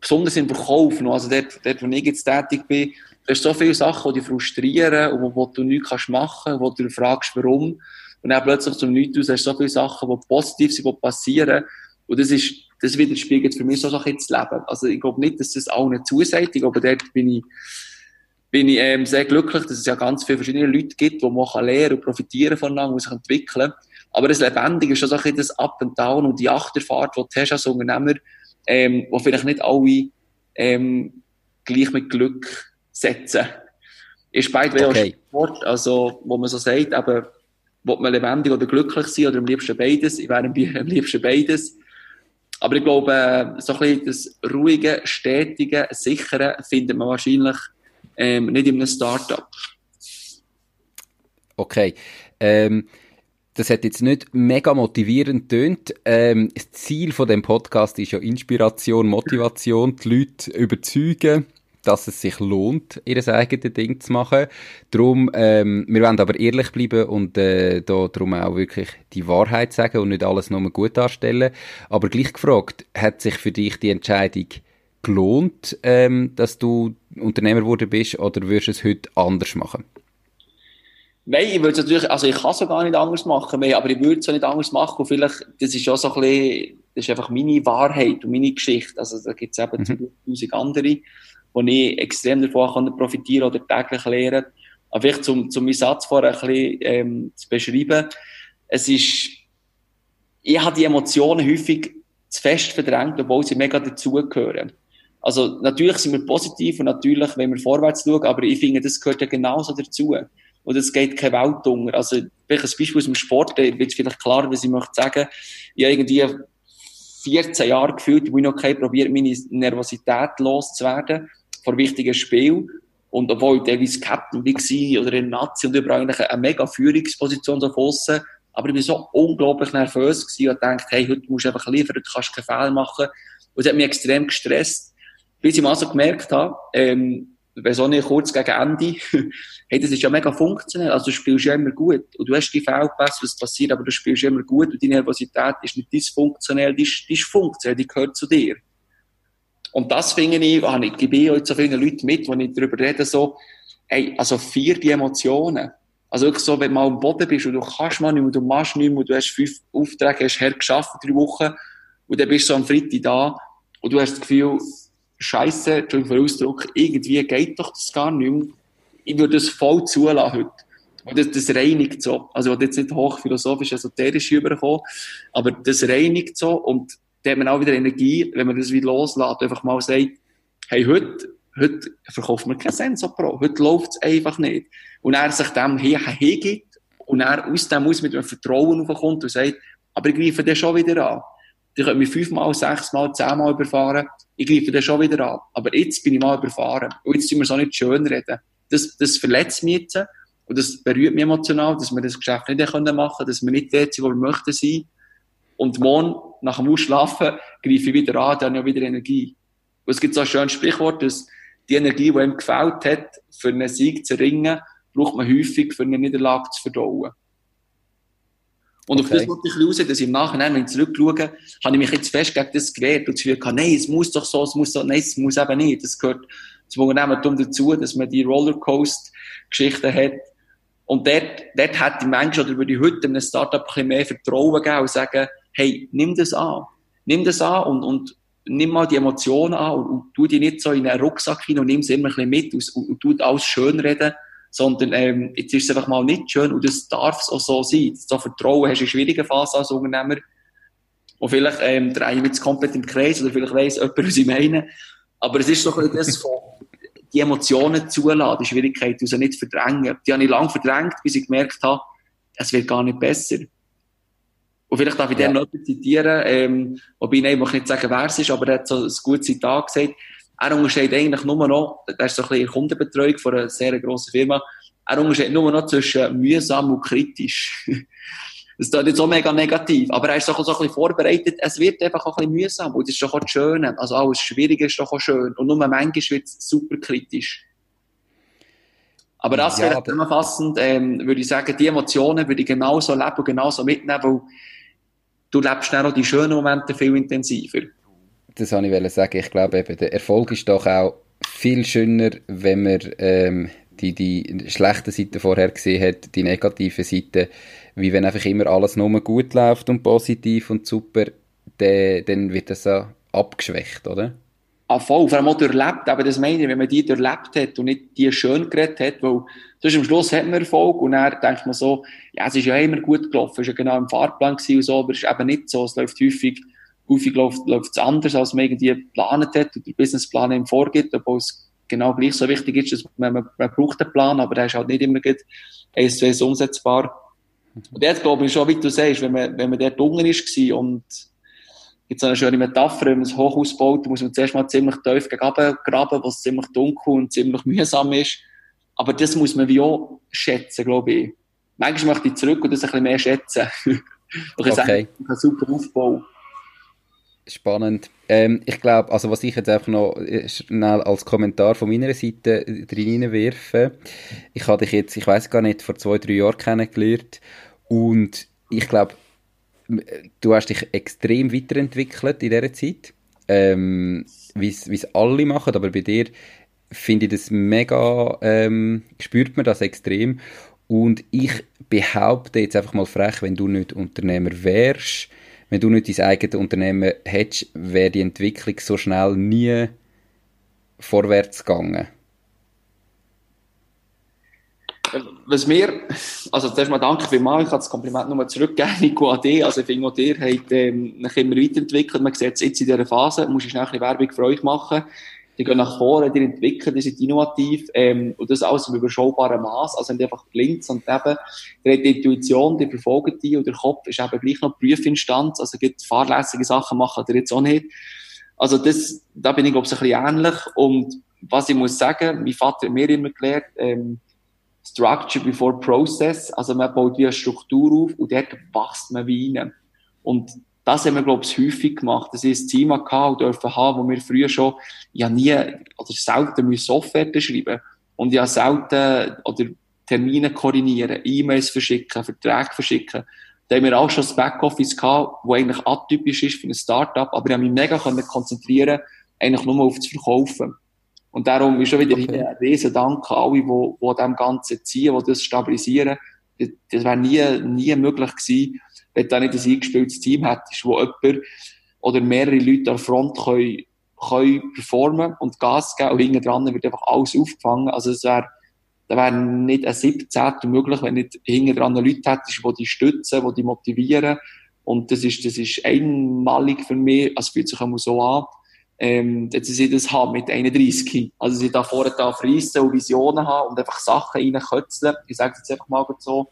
besonders im Verkauf noch, also dort, dort, wo ich jetzt tätig bin, da ist so viele Sachen, die dich frustrieren und wo, wo du nichts kannst machen, wo du fragst, warum. Und dann plötzlich zum Nichts aus hast du so viele Sachen, die positiv sind, die passieren und das ist, das widerspiegelt für mich so ein das Leben. Also ich glaube nicht, dass das allen zusagt. Ich glaube, dort bin ich, bin ich ähm, sehr glücklich, dass es ja ganz viele verschiedene Leute gibt, die man kann lernen und profitieren voneinander und sich entwickeln. Aber das Lebendige ist schon so ein das Up and Down und die Achterfahrt, die du hast als Unternehmer, ähm, wo vielleicht nicht alle ähm, gleich mit Glück setzen. Ist beide okay. Sport, also wo man so sagt, aber will man lebendig oder glücklich sein oder am liebsten beides? Ich wäre am liebsten beides. Aber ich glaube, so ein bisschen das ruhige, stetige, sichere findet man wahrscheinlich ähm, nicht in einem Startup. Okay. Ähm, das hat jetzt nicht mega motivierend tönt. Ähm, das Ziel von dem Podcast ist ja Inspiration, Motivation, die Leute überzeugen dass es sich lohnt, ihr eigenes Ding zu machen. Darum, ähm, wir wollen aber ehrlich bleiben und äh, da darum auch wirklich die Wahrheit sagen und nicht alles nur gut darstellen. Aber gleich gefragt, hat sich für dich die Entscheidung gelohnt, ähm, dass du Unternehmer geworden bist oder würdest du es heute anders machen? Nein, ich würde es natürlich, also ich kann es gar nicht anders machen, aber ich würde es auch nicht anders machen. Und vielleicht, das ist auch so ein bisschen, das ist einfach meine Wahrheit und meine Geschichte. Also da gibt es eben mhm. tausend andere wo ich extrem davon profitieren oder täglich lernen Aber vielleicht zum, zum meinen Satz vorher ein bisschen ähm, zu beschreiben. Es ist, ich habe die Emotionen häufig zu fest verdrängt, obwohl sie mega dazugehören. Also natürlich sind wir positiv und natürlich wenn wir vorwärts schauen, aber ich finde, das gehört ja genauso dazu. Und es geht keine Welt unter. Also vielleicht ein Beispiel aus dem Sport, da wird vielleicht klar, was ich möchte sagen. Ich habe irgendwie 14 Jahre gefühlt, wo ich noch kein probiert, meine Nervosität loszuwerden vor wichtigen Spiel. Und obwohl ich teilweise Captain war oder in Nazi und überall eigentlich eine mega Führungsposition so aussen, aber ich war so unglaublich nervös gewesen und dachte, hey, heute musst du einfach liefern, du kannst keinen Fehler machen. Und es hat mich extrem gestresst, bis ich mal so gemerkt habe, ähm, so nicht kurz gegen Ende, hey, das ist ja mega funktionell, also du spielst ja immer gut und du hast die Fehlpässe, was passiert, aber du spielst ja immer gut und deine Nervosität ist nicht dysfunktionell, die ist, die ist funktionell, die gehört zu dir. Und das finde ich, habe ich, gebe heute so vielen Leuten mit, wenn ich darüber rede, so, ey, also vier die Emotionen. Also wirklich so, wenn du mal am Boden bist und du kannst mal nicht mehr, du machst nicht mehr, du hast fünf Aufträge, hast hergeschafft, drei Wochen, und dann bist du am Freitag da, und du hast das Gefühl, Scheiße, Entschuldigung für den Ausdruck, irgendwie geht doch das gar nicht mehr. Ich würde das voll zulassen heute. Und das, das reinigt so. Also, ich jetzt nicht hochphilosophisch, esoterisch überkommen, aber das reinigt so und da hat man auch wieder Energie, wenn man das wieder loslässt, einfach mal sagt, hey, heute, heute verkauft man kein Sensor Pro. Heute läuft es einfach nicht. Und er sich dem hingibt und er aus dem aus mit einem Vertrauen aufkommt und sagt, aber ich greife den schon wieder an. Die können mich fünfmal, sechsmal, zehnmal überfahren. Ich greife den schon wieder an. Aber jetzt bin ich mal überfahren. Und jetzt tun wir es auch nicht schön reden. Das, das verletzt mich jetzt. Und das berührt mich emotional, dass wir das Geschäft nicht machen können, dass wir nicht dort sind, wo wir möchten sein. Und morgen, nach dem Ausschlafen, greife ich wieder an, dann habe ich wieder Energie. Und es gibt so ein schönes Sprichwort, dass die Energie, die ihm gefällt hat, für einen Sieg zu ringen, braucht man häufig, für eine Niederlage zu verdauen. Und okay. auf das wollte ich raus, dass ich im Nachhinein, wenn ich zurückschaue, habe ich mich jetzt fest gegen das gewehrt und das Gefühl gehabt, nein, es muss doch so, es muss so, nein, es muss eben nicht. Das gehört zum Unternehmertum dazu, dass man die Rollercoaster-Geschichten hat. Und dort, dort hätte ich manchmal, oder würde ich heute einem Startup ein bisschen mehr Vertrauen geben und sagen, hey, nimm das an. Nimm das an und, und nimm mal die Emotionen an und, und tu die nicht so in einen Rucksack hin und nimm sie immer ein bisschen mit und, und, und tu alles schön reden sondern ähm, jetzt ist es einfach mal nicht schön und das darf es auch so sein. So Vertrauen hast du in schwierigen Phase als Unternehmer und vielleicht ähm, drehe ich jetzt komplett im Kreis oder vielleicht weiss jemand, was ich meine, aber es ist so ein das von die Emotionen zulassen, die Schwierigkeit, also nicht verdrängen. Die habe ich lange verdrängt, bis ich gemerkt habe, es wird gar nicht besser. Und vielleicht darf ich ja. den noch zitieren, ähm, wobei ich nicht sagen, wer es ist, aber er hat so ein gutes Zitat gesagt, er unterscheidet eigentlich nur noch, er ist so ein bisschen Kundenbetreuung von einer sehr grossen Firma, er unterscheidet nur noch zwischen mühsam und kritisch. das ist nicht so mega negativ, aber er ist doch so ein bisschen vorbereitet, es wird einfach auch ein bisschen mühsam und das ist doch auch das Schöne, also alles Schwierige ist doch auch schön und nur manchmal wird es super kritisch. Aber das ja, wäre zusammenfassend, ähm, würde ich sagen, die Emotionen würde ich genauso leben und genauso mitnehmen, weil du lebst dann auch die schönen Momente viel intensiver das wollte ich sagen. Ich glaube eben, der Erfolg ist doch auch viel schöner, wenn man ähm, die, die schlechte Seite vorher gesehen hat, die negative Seite, wie wenn einfach immer alles nur gut läuft und positiv und super, dann, dann wird das so abgeschwächt, oder? Ah, voll, vor allem auch durchlebt, aber das meine ich, wenn man die durchlebt hat und nicht die schön geredet hat, weil sonst am Schluss hat man Erfolg und dann denkt man so, ja, es ist ja immer gut gelaufen, es war ja genau im Fahrplan und so, aber es ist eben nicht so, es läuft häufig häufig läuft, läuft es anders, als man irgendwie geplant hat oder der Businessplan ihm vorgibt, obwohl es genau gleich so wichtig ist, dass man, man, man braucht einen Plan, aber der ist halt nicht immer gut eins zu eins umsetzbar. Und jetzt glaube ich schon, wie du sagst, wenn man, wenn man dort unten ist und gibt so eine schöne Metapher, wenn man ein Hochhaus baut, muss man zuerst mal ziemlich tief graben, wo es ziemlich dunkel und ziemlich mühsam ist. Aber das muss man wie auch schätzen, glaube ich. Manchmal möchte ich zurück und das ein bisschen mehr schätzen. ich okay. sagen, super Aufbau. Spannend. Ähm, ich glaube, also was ich jetzt einfach noch äh, schnell als Kommentar von meiner Seite drin werfe, ich habe dich jetzt, ich weiß gar nicht, vor zwei, drei Jahren kennengelernt und ich glaube, du hast dich extrem weiterentwickelt in dieser Zeit, ähm, wie es alle machen, aber bei dir finde ich das mega, ähm, spürt man das extrem und ich behaupte jetzt einfach mal frech, wenn du nicht Unternehmer wärst, wenn du nicht dein eigenes Unternehmen hättest, wäre die Entwicklung so schnell nie vorwärts gegangen. Was mir, also zuerst mal danke vielmals, ich kann das Kompliment nochmal zurückgeben, Nico, an. Also ich finde auch dir hat ähm, immer weiterentwickelt. Man sieht es jetzt in dieser Phase, muss ich schnell ein bisschen Werbung für euch machen die gehen nach vorne, die entwickeln, die sind innovativ ähm, und das alles im überschaubaren Maß. Also nicht einfach blind, sondern eben die, die Intuition, die verfolgen die und der Kopf ist eben gleich noch Prüfinstanz, also gibt fahrlässige Sachen machen oder jetzt auch nicht. Also das, da bin ich glaube ich ein bisschen ähnlich und was ich muss sagen, mein Vater hat mir immer gelehrt, ähm, Structure before Process, also man baut wie eine Struktur auf und dort wächst man wie rein. Und das haben wir, glaube ich, häufig gemacht. Das ist ein Team gehabt und dürfen haben, wo wir früher schon, ja nie, oder selten Software schreiben. Und ja selten, oder Termine koordinieren, E-Mails verschicken, Verträge verschicken. Da haben wir auch schon das Backoffice gehabt, wo eigentlich atypisch ist für ein Startup, aber ich habe mich mega konzentrieren, eigentlich nur auf das Verkaufen. Und darum ist schon wieder okay. ein riesen Dank an alle, die, die an dem Ganzen ziehen, die das stabilisieren. Das, wäre nie, nie möglich gewesen, wenn du nicht ein eingespieltes Team hättest, wo jemand oder mehrere Leute an der Front können, können performen und Gas geben und hinten dran wird einfach alles aufgefangen. Also es wäre, da wäre nicht ein 17. möglich, wenn nicht hinten dran Leute hättest, die die stützen, die die motivieren. Und das ist, das ist einmalig für mich, also fühlt sich immer so an. Ähm, dass sie das haben mit 31. Also sie da vorne da reissen und Visionen haben und einfach Sachen reinkötzeln. Ich sage es jetzt einfach mal so.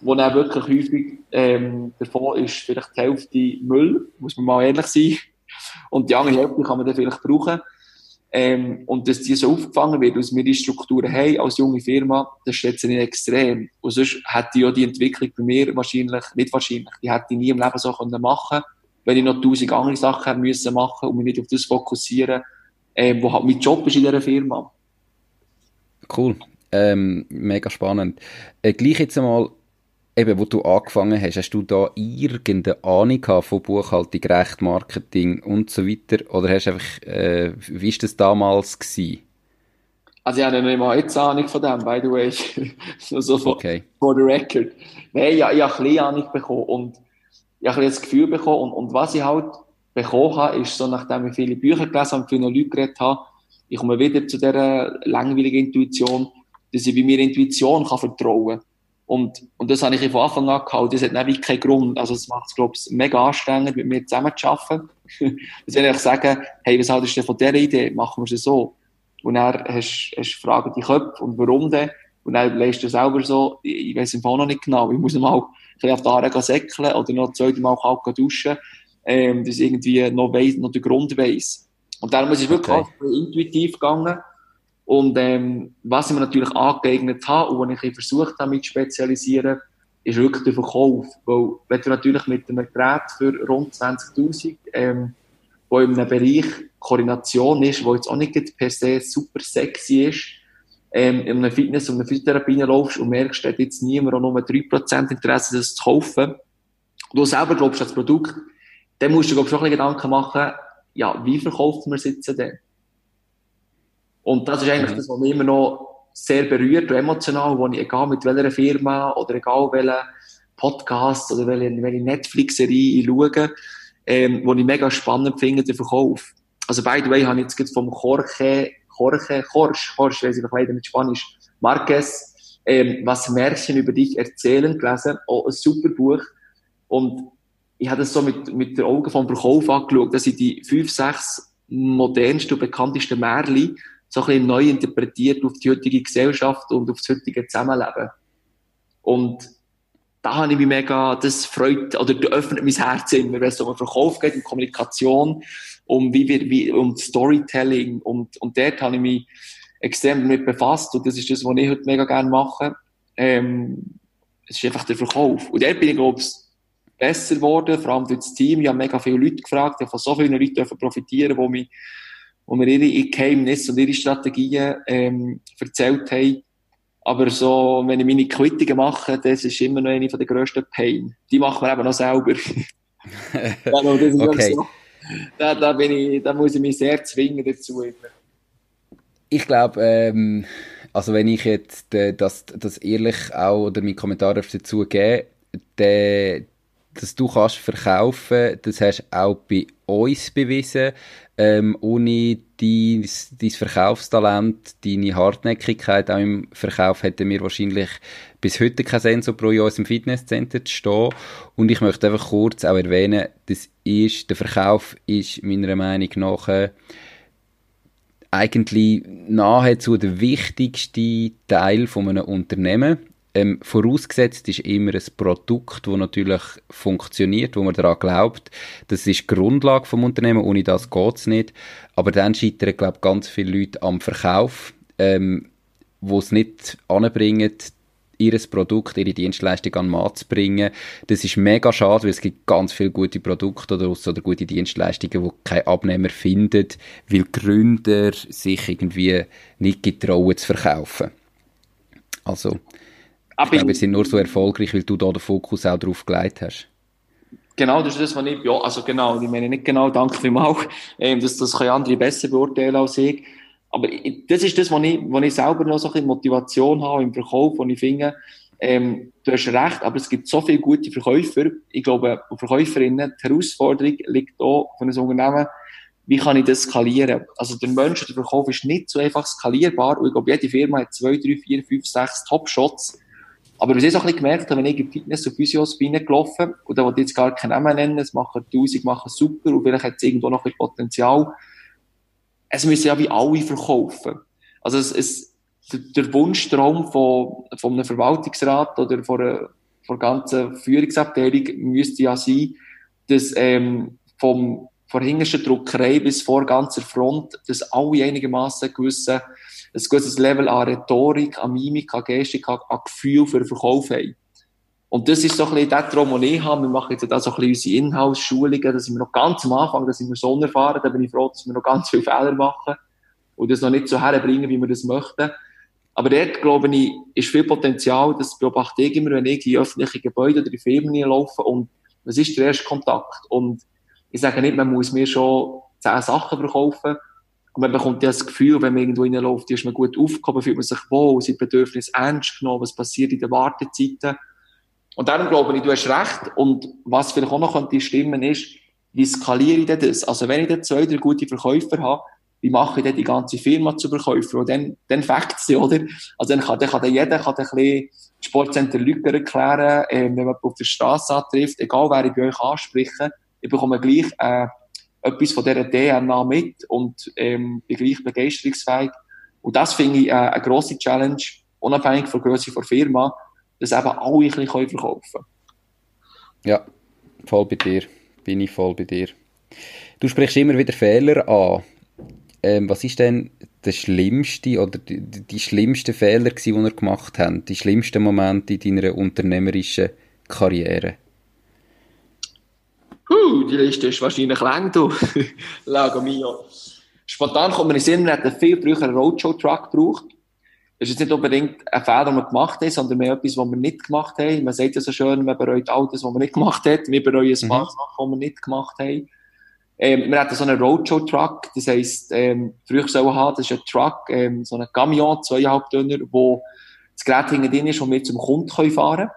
Wo dann wirklich häufig ähm, davon ist vielleicht die Hälfte Müll, muss man mal ehrlich sein. Und die andere Hälfte kann man dann vielleicht brauchen. Ähm, und dass die so aufgefangen wird, dass wir die Strukturen haben als junge Firma, das schätze ich extrem. Und sonst hätte ja die Entwicklung bei mir wahrscheinlich, nicht wahrscheinlich, die hätte ich nie im Leben so können machen wenn ich noch tausend andere Sachen hätte müssen machen und mich nicht auf das fokussieren, ähm, wo halt mein Job ist in dieser Firma. Cool. Ähm, mega spannend. Äh, gleich jetzt einmal, eben, wo du angefangen hast, hast du da irgendeine Ahnung gehabt von Buchhaltung, Recht, Marketing und so weiter? Oder hast du einfach, äh, wie war das damals gewesen? Also ich habe nicht mal jetzt Ahnung von dem, by the way. so von, okay. for the record. Nein, ich, ich habe ein bisschen Ahnung bekommen und ich habe das Gefühl bekommen und, und was ich halt bekommen habe, ist so, nachdem ich viele Bücher gelesen habe viele Leute geredet habe, ich komme wieder zu dieser langweiligen Intuition, dass ich bei mir Intuition kann vertrauen kann. Und, und das habe ich von Anfang an gehabt. Das hat nämlich keinen Grund. Also, es macht es, glaube ich, mega anstrengend, mit mir zusammen zu arbeiten. dass ich sagen, hey, was haltest du von dieser Idee? Machen wir es so. Und dann hast du Fragen die Köpfe und warum denn? Und dann lässt du selber so, ich, weiß im Fall noch nicht genau, ich muss mal ein auf die Haare säckeln oder noch zweite Mal kalt duschen, ähm, dass ich irgendwie noch, weiss, noch den Grund weiss. Und darum ist es wirklich okay. intuitiv gegangen. Und ähm, was ich mir natürlich angeeignet habe und was ich versucht habe, mit zu spezialisieren, ist wirklich der Verkauf. Weil wenn du natürlich mit einem Gerät für rund 20'000, ähm, wo in einem Bereich Koordination ist, wo jetzt auch nicht per se super sexy ist, ähm, in einer Fitness- und einer Physiotherapie laufst und merkst, da hat jetzt niemand auch nur 3% Interesse, das zu kaufen, du selber glaubst das Produkt, dann musst du, glaub, schon ein bisschen Gedanken machen, ja, wie verkaufen wir es jetzt denn? Und das ist eigentlich mhm. das, was mich immer noch sehr berührt und emotional, wo ich, egal mit welcher Firma oder egal welchen Podcast oder welche, welche Netflix-Serie ich schaue, ähm, wo ich mega spannend finde, den Verkauf. Also, by the way, habe ich jetzt gerade vom Jorge, Jorge, Jorge, Jorge, weiß ich leider mit Spanisch, Marquez, ähm, was Märchen über dich erzählen, gelesen. Auch ein super Buch. Und ich habe das so mit, mit den Augen vom Verkauf angeschaut, dass ich die fünf, sechs modernsten und bekanntesten Märchen so ein bisschen neu interpretiert auf die heutige Gesellschaft und auf das heutige Zusammenleben. Und da habe ich mich mega, das freut, oder das öffnet mein Herz immer, wenn es um Verkauf geht, um Kommunikation, um wie wir, wie, um Storytelling, und, und dort habe ich mich extrem damit befasst, und das ist das, was ich heute mega gerne mache. Ähm, es ist einfach der Verkauf. Und dort bin ich, glaube ich, besser geworden, vor allem durch das Team. Ich habe mega viele Leute gefragt, ich habe von so vielen Leuten profitieren, die mich wo mir ihre Geheimnisse und ihre Strategien ähm, erzählt haben. Aber so, wenn ich meine Quittungen mache, das ist immer noch eine der grössten Pain. Die machen wir eben noch selber. okay. So. Da, da, bin ich, da muss ich mich sehr zwingen dazu. Ich glaube, ähm, also wenn ich jetzt äh, das, das ehrlich auch oder meinen Kommentar dazu geben, der, dass du kannst verkaufen, das hast du auch bei uns bewiesen. Ähm, ohne dein, dein Verkaufstalent, deine Hartnäckigkeit auch im Verkauf hätten wir wahrscheinlich bis heute kein Sensor pro Jahr im Fitnesscenter zu stehen. Und ich möchte einfach kurz auch erwähnen, das ist, der Verkauf ist meiner Meinung nach äh, eigentlich nahezu der wichtigste Teil von einem Unternehmen. Ähm, vorausgesetzt ist immer ein Produkt, das natürlich funktioniert, wo man daran glaubt. Das ist die Grundlage vom Unternehmen, ohne das geht es nicht. Aber dann scheitern, glaube ich, ganz viele Leute am Verkauf, ähm, wo es nicht anbringen, ihr Produkt, ihre Dienstleistung an den Markt zu bringen. Das ist mega schade, weil es gibt ganz viele gute Produkte oder, oder gute Dienstleistungen, die kein Abnehmer findet, weil Gründer sich irgendwie nicht getrauen zu verkaufen. Also, aber ich glaube, wir sind nur so erfolgreich, weil du da den Fokus auch drauf gelegt hast. Genau, das ist das, was ich, ja, also genau, ich meine nicht genau, danke vielmals, ähm, das, das können andere besser beurteilen als ich. Aber ich, das ist das, was ich, was ich selber noch so ein bisschen Motivation habe im Verkauf, wo ich finde, ähm, du hast recht, aber es gibt so viele gute Verkäufer. Ich glaube, Verkäuferinnen, die Herausforderung liegt auch von einem Unternehmen, wie kann ich das skalieren? Also der Mensch, der Verkauf ist nicht so einfach skalierbar und ich glaube, jede Firma hat zwei, drei, vier, fünf, sechs Top-Shots aber was ich auch ein bisschen gemerkt wenn ich in Fitness- und Physios bin gelaufen, und da wollte ich jetzt gar keinen Namen nennen, es machen tausend, machen super, und vielleicht hat es irgendwo noch ein Potenzial. es müssen ja wie alle verkaufen. Also es, es, der, der Wunschtraum von, von einem Verwaltungsrat oder von einer, von der ganzen Führungsabteilung müsste ja sein, dass ähm, vom, von hintersten Druckerei bis vor ganzer Front, dass alle einigermaßen gewisse, ein gewisses Level an Rhetorik, an Mimik, an Gestik, an, Gefühl für den Verkauf haben. Und das ist so ein bisschen der Traum, den ich habe. Wir machen jetzt auch so ein bisschen unsere Inhouse-Schulungen. Da sind wir noch ganz am Anfang, da sind wir so unerfahren. Da bin ich froh, dass wir noch ganz viele Fehler machen und das noch nicht so herbringen, wie wir das möchten. Aber dort, glaube ich, ist viel Potenzial, das beobachte ich immer, wenn ich in öffentliche Gebäude oder in Firmen laufe und was ist der erste Kontakt? Und ich sage nicht, man muss mir schon zehn Sachen verkaufen, und man bekommt ja das Gefühl, wenn man irgendwo reinläuft, ist man gut aufgehoben, fühlt man sich wohl, sein Bedürfnis ernst genommen, was passiert in den Wartezeiten. Und darum glaube ich, du hast recht. Und was vielleicht auch noch könnte stimmen ist, wie skaliere ich denn das? Also wenn ich dann zwei, drei gute Verkäufer habe, wie mache ich denn die ganze Firma zu Verkäufer? Und dann, dann fängt sie, oder? Also dann kann, dann kann jeder kann dann ein bisschen Sportcenter Lüger erklären, äh, wenn man auf der Straße antrifft, egal wer ich bei euch anspreche, ich bekomme gleich äh, etwas von dieser DNA mit und ähm, bin gleich begeisterungsfähig. Und das finde ich äh, eine grosse Challenge, unabhängig von der Größe der Firma, dass eben alle ein bisschen verkaufen können. Ja, voll bei dir. Bin ich voll bei dir. Du sprichst immer wieder Fehler an. Ähm, was ist denn der schlimmste oder die, die schlimmsten Fehler, die ihr gemacht habt? Die schlimmsten Momente in deiner unternehmerischen Karriere? Huh, die Liste ist wahrscheinlich lang, du. Lago mio. Spontan kommt mir in den Sinn, man hat viel früher einen Roadshow-Truck gebraucht. Das ist jetzt nicht unbedingt ein Fehler, den wir gemacht haben, sondern mehr etwas, was wir nicht gemacht haben. Man sagt ja so schön, man bereut all das, was man nicht gemacht hat. Wir bereuen ein paar mhm. Sachen, die wir nicht gemacht haben. Ähm, wir hatten so einen Roadshow-Truck, das heisst, ähm, früher sollen haben, das ist ein Truck, ähm, so ein Camion, zweieinhalb Tonner, wo das Gerät hinten drin ist, wo wir zum Kunden können fahren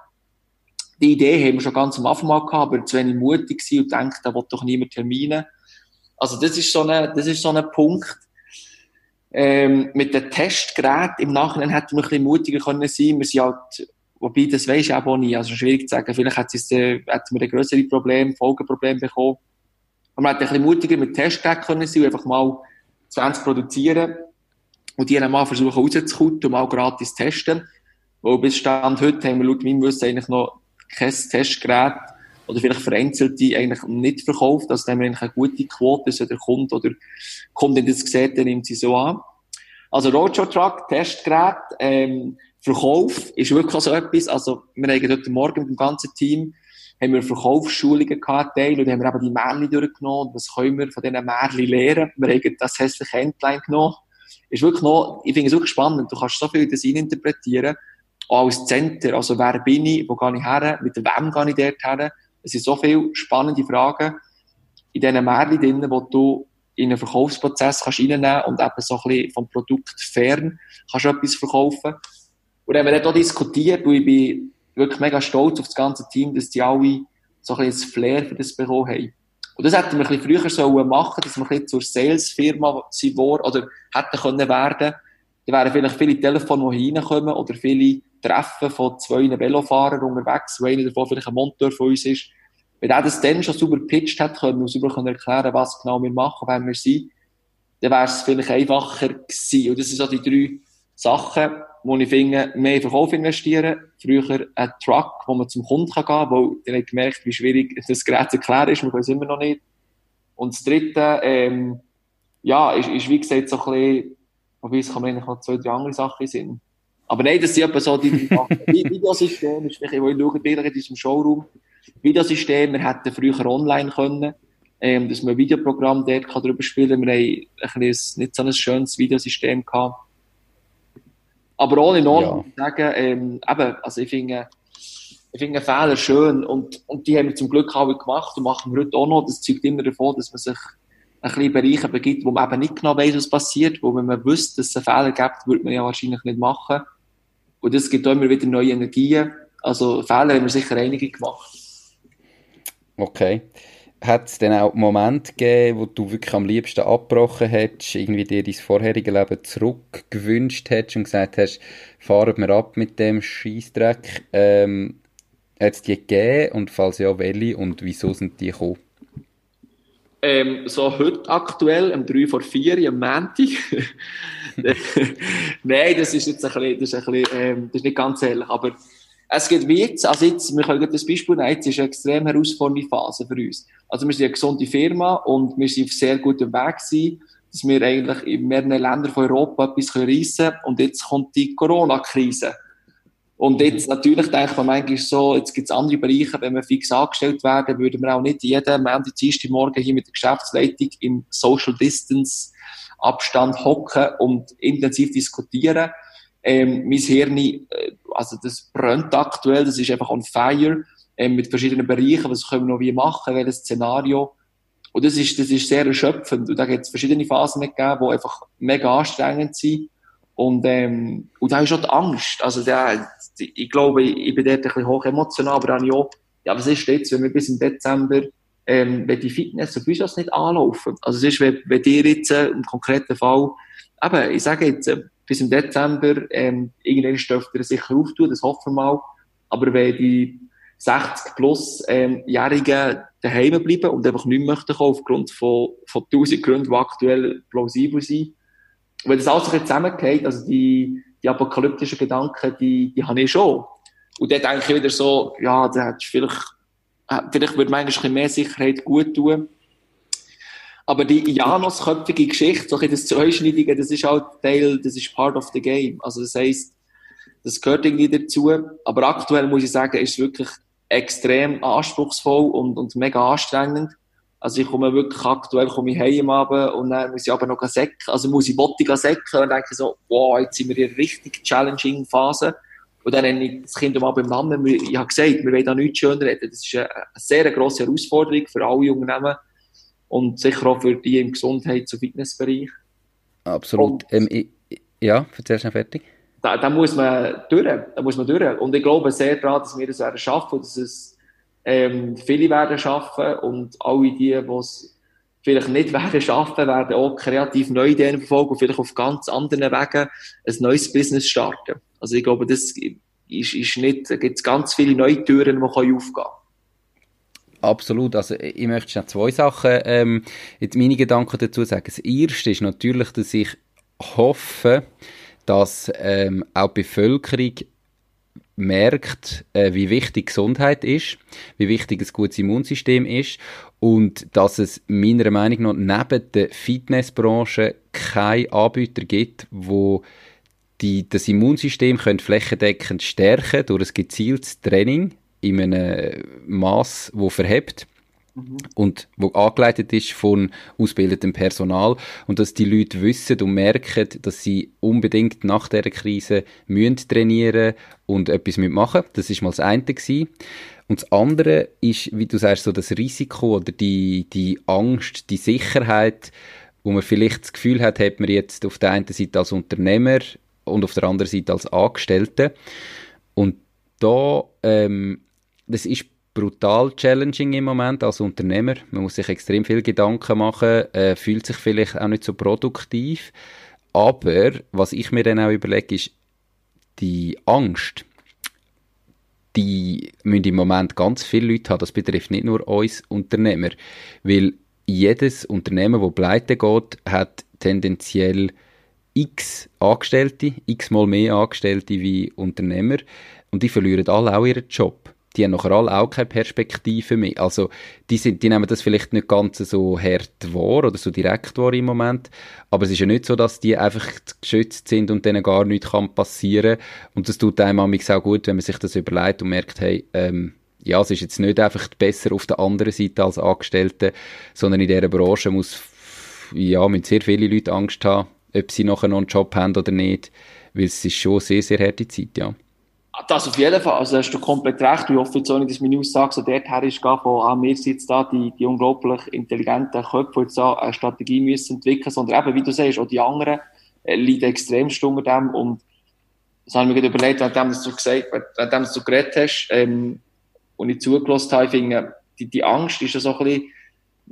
Die Idee haben wir schon ganz am Anfang mal gehabt, aber zu wenig mutig und denkt, da will doch niemand Termine. Also das ist so ein, das ist so ein Punkt, ähm, mit den Testgeräten im Nachhinein hätten wir ein bisschen mutiger können sein. Wir sind halt, wobei, das weisst du auch nie, also schwierig zu sagen. Vielleicht hätten wir ein größere Problem, Folgeproblem bekommen. Aber man hätte ein bisschen mutiger mit Testgeräten können sein, einfach mal 20 produzieren und die dann mal versuchen rauszukommen und mal gratis testen. Weil bis Stand heute haben wir laut meinem Wissen eigentlich noch kein Testgerät oder vielleicht vereinzelte eigentlich nicht verkauft. Also da haben wir eigentlich eine gute Quote, so der Kunde oder Kundin das sieht, der nimmt sie so an. Also Roadshow Truck, Testgerät, ähm, Verkauf ist wirklich so etwas. Also wir haben heute Morgen mit dem ganzen Team haben wir Verkaufsschulungen gehabt, und haben wir eben die Märchen durchgenommen. Was können wir von diesen Märchen lernen? Wir haben das hässliche Endline genommen. Ist wirklich noch, ich finde es wirklich spannend. Du kannst so viel in das interpretieren. Auch als Center. Also wer bin ich? Wo gehe ich her? Mit wem gehe ich dort her? Es sind so viele spannende Fragen in diesen Märchen drin, wo du in einen Verkaufsprozess kannst reinnehmen und eben so ein bisschen vom Produkt fern kannst du etwas verkaufen. Und dann haben wir dort auch diskutiert und ich bin wirklich mega stolz auf das ganze Team, dass die alle so ein bisschen ein Flair für das bekommen haben. Und das hätten wir ein bisschen früher sollen machen, dass wir ein bisschen zur Sales-Firma sind oder hätten können werden. Da wären vielleicht viele Telefone, die reinkommen oder viele Treffen von zwei Velofahrern unterwegs, wo einer davon vielleicht ein Monteur von uns ist. Wenn er das dann schon super gepitcht hat können und super erklären was genau wir machen, wenn wir sind, dann wäre es vielleicht einfacher gewesen. Und das sind so die drei Sachen, wo ich finde, mehr in Verkauf investieren, früher ein Truck, wo man zum Kunden gehen kann, weil dann hat gemerkt, wie schwierig das Gerät zu erklären ist, wir können es immer noch nicht. Und das dritte, ähm, ja, ist, ist wie gesagt so ein bisschen, wobei es man eigentlich noch zwei, drei andere Sachen sind. Aber nein, das sind etwa so die Videosystem, ist vielleicht, wo ich schaue, Bilder in diesem Showroom. Videosystem, wir hätten früher online können, ähm, dass man ein Videoprogramm dort kann drüber spielen Wir haben ein bisschen, nicht so ein schönes Videosystem gehabt. Aber ohne allem ja. sagen, ähm, eben, also ich finde, ich finde Fehler schön und, und die haben wir zum Glück auch gemacht und machen wir heute auch noch. Das zeugt immer davon, dass man sich ein bisschen Bereiche begibt, wo man eben nicht genau weiß, was passiert, wo wenn man wüsste, dass es einen Fehler gibt, würde man ja wahrscheinlich nicht machen. Und das gibt auch immer wieder neue Energien. Also Fehler haben wir sicher einige gemacht. Okay. Hat es denn auch Momente gegeben, wo du wirklich am liebsten abgebrochen hättest, irgendwie dir dein vorherige Leben zurückgewünscht hättest und gesagt hast, fahren wir ab mit dem Scheißdreck? Ähm, hat es die gegeben und falls ja, welche und wieso sind die gekommen? Ähm, so heute aktuell, am 3 vor 4 am Montag. Nein, das ist jetzt ein bisschen, das ist ein bisschen, ähm, das ist nicht ganz ehrlich, aber es geht wie jetzt, also jetzt, wir können das Beispiel nehmen, jetzt ist eine extrem herausfordernde Phase für uns. Also wir sind eine gesunde Firma und wir sind auf sehr gutem Weg gewesen, dass wir eigentlich in mehreren Ländern von Europa etwas reissen können und jetzt kommt die Corona-Krise. Und jetzt natürlich denkt man manchmal so, jetzt gibt es andere Bereiche, wenn wir fix angestellt werden, würden wir auch nicht jeden Montag, Dienstag Morgen hier mit der Geschäftsleitung im Social Distance Abstand hocken und intensiv diskutieren. Ähm, mein Hirn, äh, also das brennt aktuell, das ist einfach on fire, ähm, mit verschiedenen Bereichen, was können wir noch wie machen, welches Szenario. Und das ist, das ist sehr erschöpfend. Und da gibt es verschiedene Phasen gegeben, die einfach mega anstrengend sind. Und, ähm, und da ist auch die Angst. Also, der, ich glaube, ich bin dort ein bisschen hoch emotional, aber dann ja, ja, was ist jetzt, wenn wir bis im Dezember, ähm, wenn die Fitness und Physios nicht anlaufen? Also, es ist, wenn, wenn dir jetzt, äh, im konkreten Fall, eben, ich sage jetzt, äh, bis im Dezember, ähm, irgendwann dürft ihr sicher auftun, das hoffen wir mal. Aber wenn die 60 plus, ähm, Jährigen daheim bleiben und einfach nicht möchten kommen, aufgrund von, von tausend Gründen, die aktuell plausibel sind, wenn das alles so zusammengeht, also die, die apokalyptischen Gedanken, die, die habe ich schon. Und dann denke ich wieder so, ja, da hättest vielleicht, äh, vielleicht würde manchmal ein bisschen mehr Sicherheit gut tun. Aber die Janos-köpfige Geschichte, so ein das Zweischneidige, das ist halt Teil, das ist part of the game. Also das heisst, das gehört irgendwie dazu. Aber aktuell muss ich sagen, ist es wirklich extrem anspruchsvoll und, und mega anstrengend. Also ich komme wirklich aktuell komme ich heim Abend und dann muss ich aber noch säcken. Also muss ich Botti säcken und denke so, wow, jetzt sind wir in einer richtig challenging Phase. Und dann nenne ich das Kind mal beim Namen. Ich habe gesagt, wir wollen da nichts schön reden. Das ist eine, sehr grosse Herausforderung für alle Unternehmen und sicher auch für die im Gesundheits- und Fitnessbereich. Absolut. Ähm, ich, ja, erzähl schnell fertig. Da, da, muss man durch. Da muss man durch. Und ich glaube sehr daran, dass wir das schaffen, dass es ähm, viele werden schaffen und alle die, die es vielleicht nicht werden schaffen, werden auch kreativ neue Ideen verfolgen und vielleicht auf ganz anderen Wegen ein neues Business starten. Also ich glaube, das ist, ist nicht, da gibt es ganz viele neue Türen, die aufgehen können. Absolut. Also ich möchte noch zwei Sachen ähm, jetzt meine Gedanken dazu sagen. Das erste ist natürlich, dass ich hoffe, dass ähm, auch die Bevölkerung merkt, äh, wie wichtig Gesundheit ist, wie wichtig ein gutes Immunsystem ist und dass es meiner Meinung nach neben der Fitnessbranche keine Anbieter gibt, wo die, das Immunsystem können flächendeckend stärken durch ein gezieltes Training in einem Maß, wo verhebt mhm. und wo angeleitet ist von ausgebildetem Personal und dass die Leute wissen und merken, dass sie unbedingt nach der Krise müssen trainieren und etwas machen. Das ist mal das eine gewesen. Und das andere ist, wie du sagst, so das Risiko oder die, die Angst, die Sicherheit, wo man vielleicht das Gefühl hat, hat man jetzt auf der einen Seite als Unternehmer und auf der anderen Seite als Angestellte. Und da, ähm, das ist brutal challenging im Moment als Unternehmer. Man muss sich extrem viel Gedanken machen, äh, fühlt sich vielleicht auch nicht so produktiv. Aber was ich mir dann auch überlege, ist die Angst. Die müssen im Moment ganz viele Leute haben. Das betrifft nicht nur uns Unternehmer. Weil jedes Unternehmen, das pleite geht, hat tendenziell x Angestellte, x mal mehr Angestellte wie Unternehmer. Und die verlieren alle auch ihren Job die haben nachher alle auch keine Perspektive mehr. Also, die, sind, die nehmen das vielleicht nicht ganz so hart wahr oder so direkt wahr im Moment, aber es ist ja nicht so, dass die einfach geschützt sind und denen gar nichts kann passieren und das tut einem auch gut, wenn man sich das überlegt und merkt, hey, ähm, ja, es ist jetzt nicht einfach besser auf der anderen Seite als Angestellte, sondern in dieser Branche muss, ja, mit sehr viele Leute Angst haben, ob sie nachher noch einen Job haben oder nicht, weil es ist schon sehr, sehr harte Zeit, ja. Das auf jeden Fall. Also hast du komplett recht. Ich hoffe jetzt auch nicht, dass meine Aussage so dort her ist, von, ah, wir jetzt da die, die unglaublich intelligenten Köpfe, die jetzt eine Strategie müssen entwickeln, sondern eben, wie du sagst, auch die anderen äh, leiden extremst unter dem und das habe ich mir gerade überlegt, während du gesagt, während du geredet hast, ähm, und ich zugelassen habe, ich finde, die, die Angst ist ja so ein bisschen,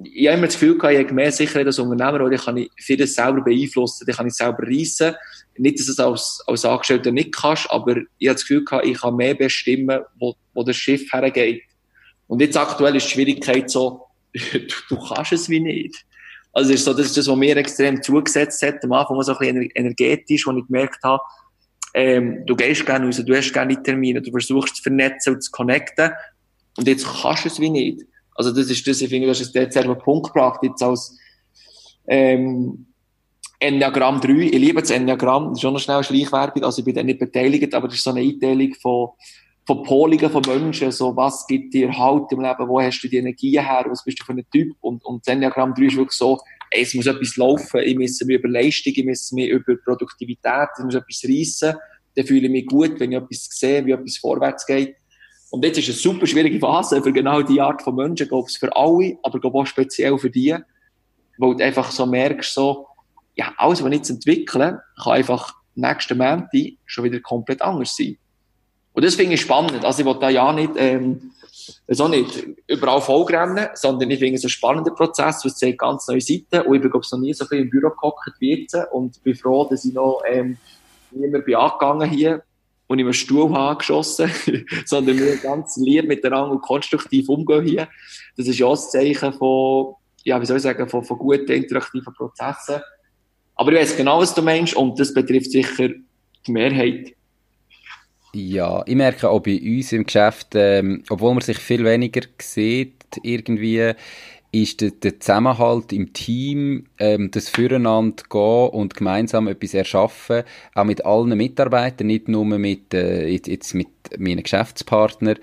ich habe immer das Gefühl gehabt, ich habe mehr Sicherheit als Unternehmer, oder ich kann vieles selber beeinflussen, ich kann ich selber reissen. Nicht, dass du es als, als Angestellter nicht kannst, aber ich habe das Gefühl gehabt, ich kann mehr bestimmen, wo, wo das Schiff hergeht. Und jetzt aktuell ist die Schwierigkeit so, du, du kannst es wie nicht. Also ist so, das ist das, was mir extrem zugesetzt hat, am Anfang so ein bisschen energetisch, wo ich gemerkt habe, ähm, du gehst gerne raus, du hast gerne Termine, du versuchst zu vernetzen und zu connecten und jetzt kannst du es wie nicht. Also das ist das, ich finde, das ist sehr einen Punkt gebracht, jetzt als ähm, Enneagramm 3, ich liebe das Enneagramm, das ist schon noch schnell Schleichwerbung, also ich bin da nicht beteiligt, aber das ist so eine Einteilung von von Polungen von Menschen, so was gibt dir Halt im Leben, wo hast du die Energie her, was bist du für ein Typ und, und das Enneagramm 3 ist wirklich so, ey, es muss etwas laufen, ich muss mich über Leistung, ich muss mich über Produktivität, ich muss etwas reissen, dann fühle ich mich gut, wenn ich etwas sehe, wie etwas vorwärts geht. Und jetzt ist eine super schwierige Phase für genau die Art von Menschen, glaube ich, für alle, aber glaube auch speziell für die, wo du einfach so merkst, so, ja, alles, was ich jetzt entwickle, kann einfach nächsten Montag schon wieder komplett anders sein. Und das finde ich spannend. Also ich will da ja nicht, ähm, so nicht überall vollrennen, sondern ich finde es ein spannender Prozess, es zeigt ganz neue Seiten. Und ich bin, glaube ich, noch nie so viel im Büro gehockt wie jetzt. Und bin froh, dass ich noch, ähm, niemand bin angegangen hier und einen Stuhl habe geschossen, sondern wir ganz lieb miteinander und konstruktiv umgehen hier. Das ist ja auch ein Zeichen von, ja, wie soll ich sagen, von, von guten interaktiven Prozessen. Aber ich weiß genau, was du meinst und das betrifft sicher die Mehrheit. Ja, ich merke auch bei uns im Geschäft, ähm, obwohl man sich viel weniger sieht, irgendwie, ist der, der Zusammenhalt im Team, ähm, das Füreinander gehen und gemeinsam etwas erschaffen, auch mit allen Mitarbeitern, nicht nur mit, äh, jetzt mit meinen Geschäftspartnern,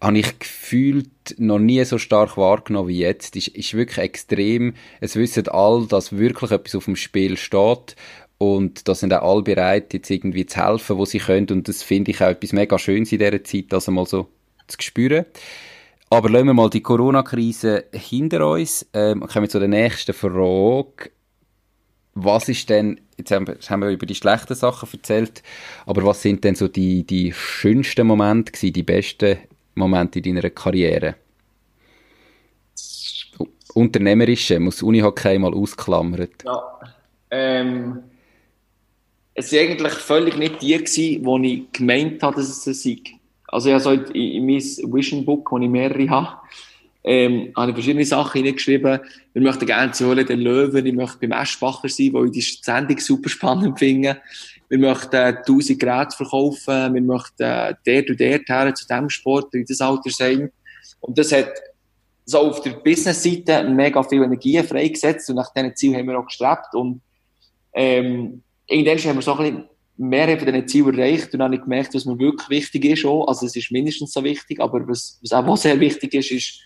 habe ich gefühlt noch nie so stark wahrgenommen wie jetzt. Ist, ist wirklich extrem. Es wissen alle, dass wirklich etwas auf dem Spiel steht und da sind auch alle bereit, jetzt irgendwie zu helfen, wo sie können. Und das finde ich auch etwas mega Schönes in dieser Zeit, das einmal so zu spüren. Aber lassen wir mal die Corona-Krise hinter uns. Ähm, kommen wir zu der nächsten Frage. Was ist denn, jetzt haben wir, jetzt haben wir über die schlechten Sachen erzählt, aber was sind denn so die, die schönsten Momente gewesen, die besten Momente in deiner Karriere? Unternehmerische, muss Unihockey mal ausklammert. Ja, ähm, es war eigentlich völlig nicht die, die ich gemeint habe, dass es ein sei. Also ich habe so in, in mein Vision Book, wo ich mehrere habe, ähm, habe ich verschiedene Sachen hineingeschrieben. Wir möchten gerne zu Höhle den Löwen, ich möchte beim Eschbacher sein, weil ich die Sendung super spannend finde. Wir möchten äh, 1000 Geräte verkaufen, wir möchten äh, dort und dort her zu dem Sport, in das Alter sein. Und das hat so auf der Business-Seite mega viel Energie freigesetzt und nach diesen Zielen haben wir auch gestrebt und ähm, irgendwann haben wir so ein bisschen mehr von diesen Zielen erreicht und dann habe ich gemerkt, was mir wirklich wichtig ist auch. Also es ist mindestens so wichtig, aber was, was auch sehr wichtig ist, ist,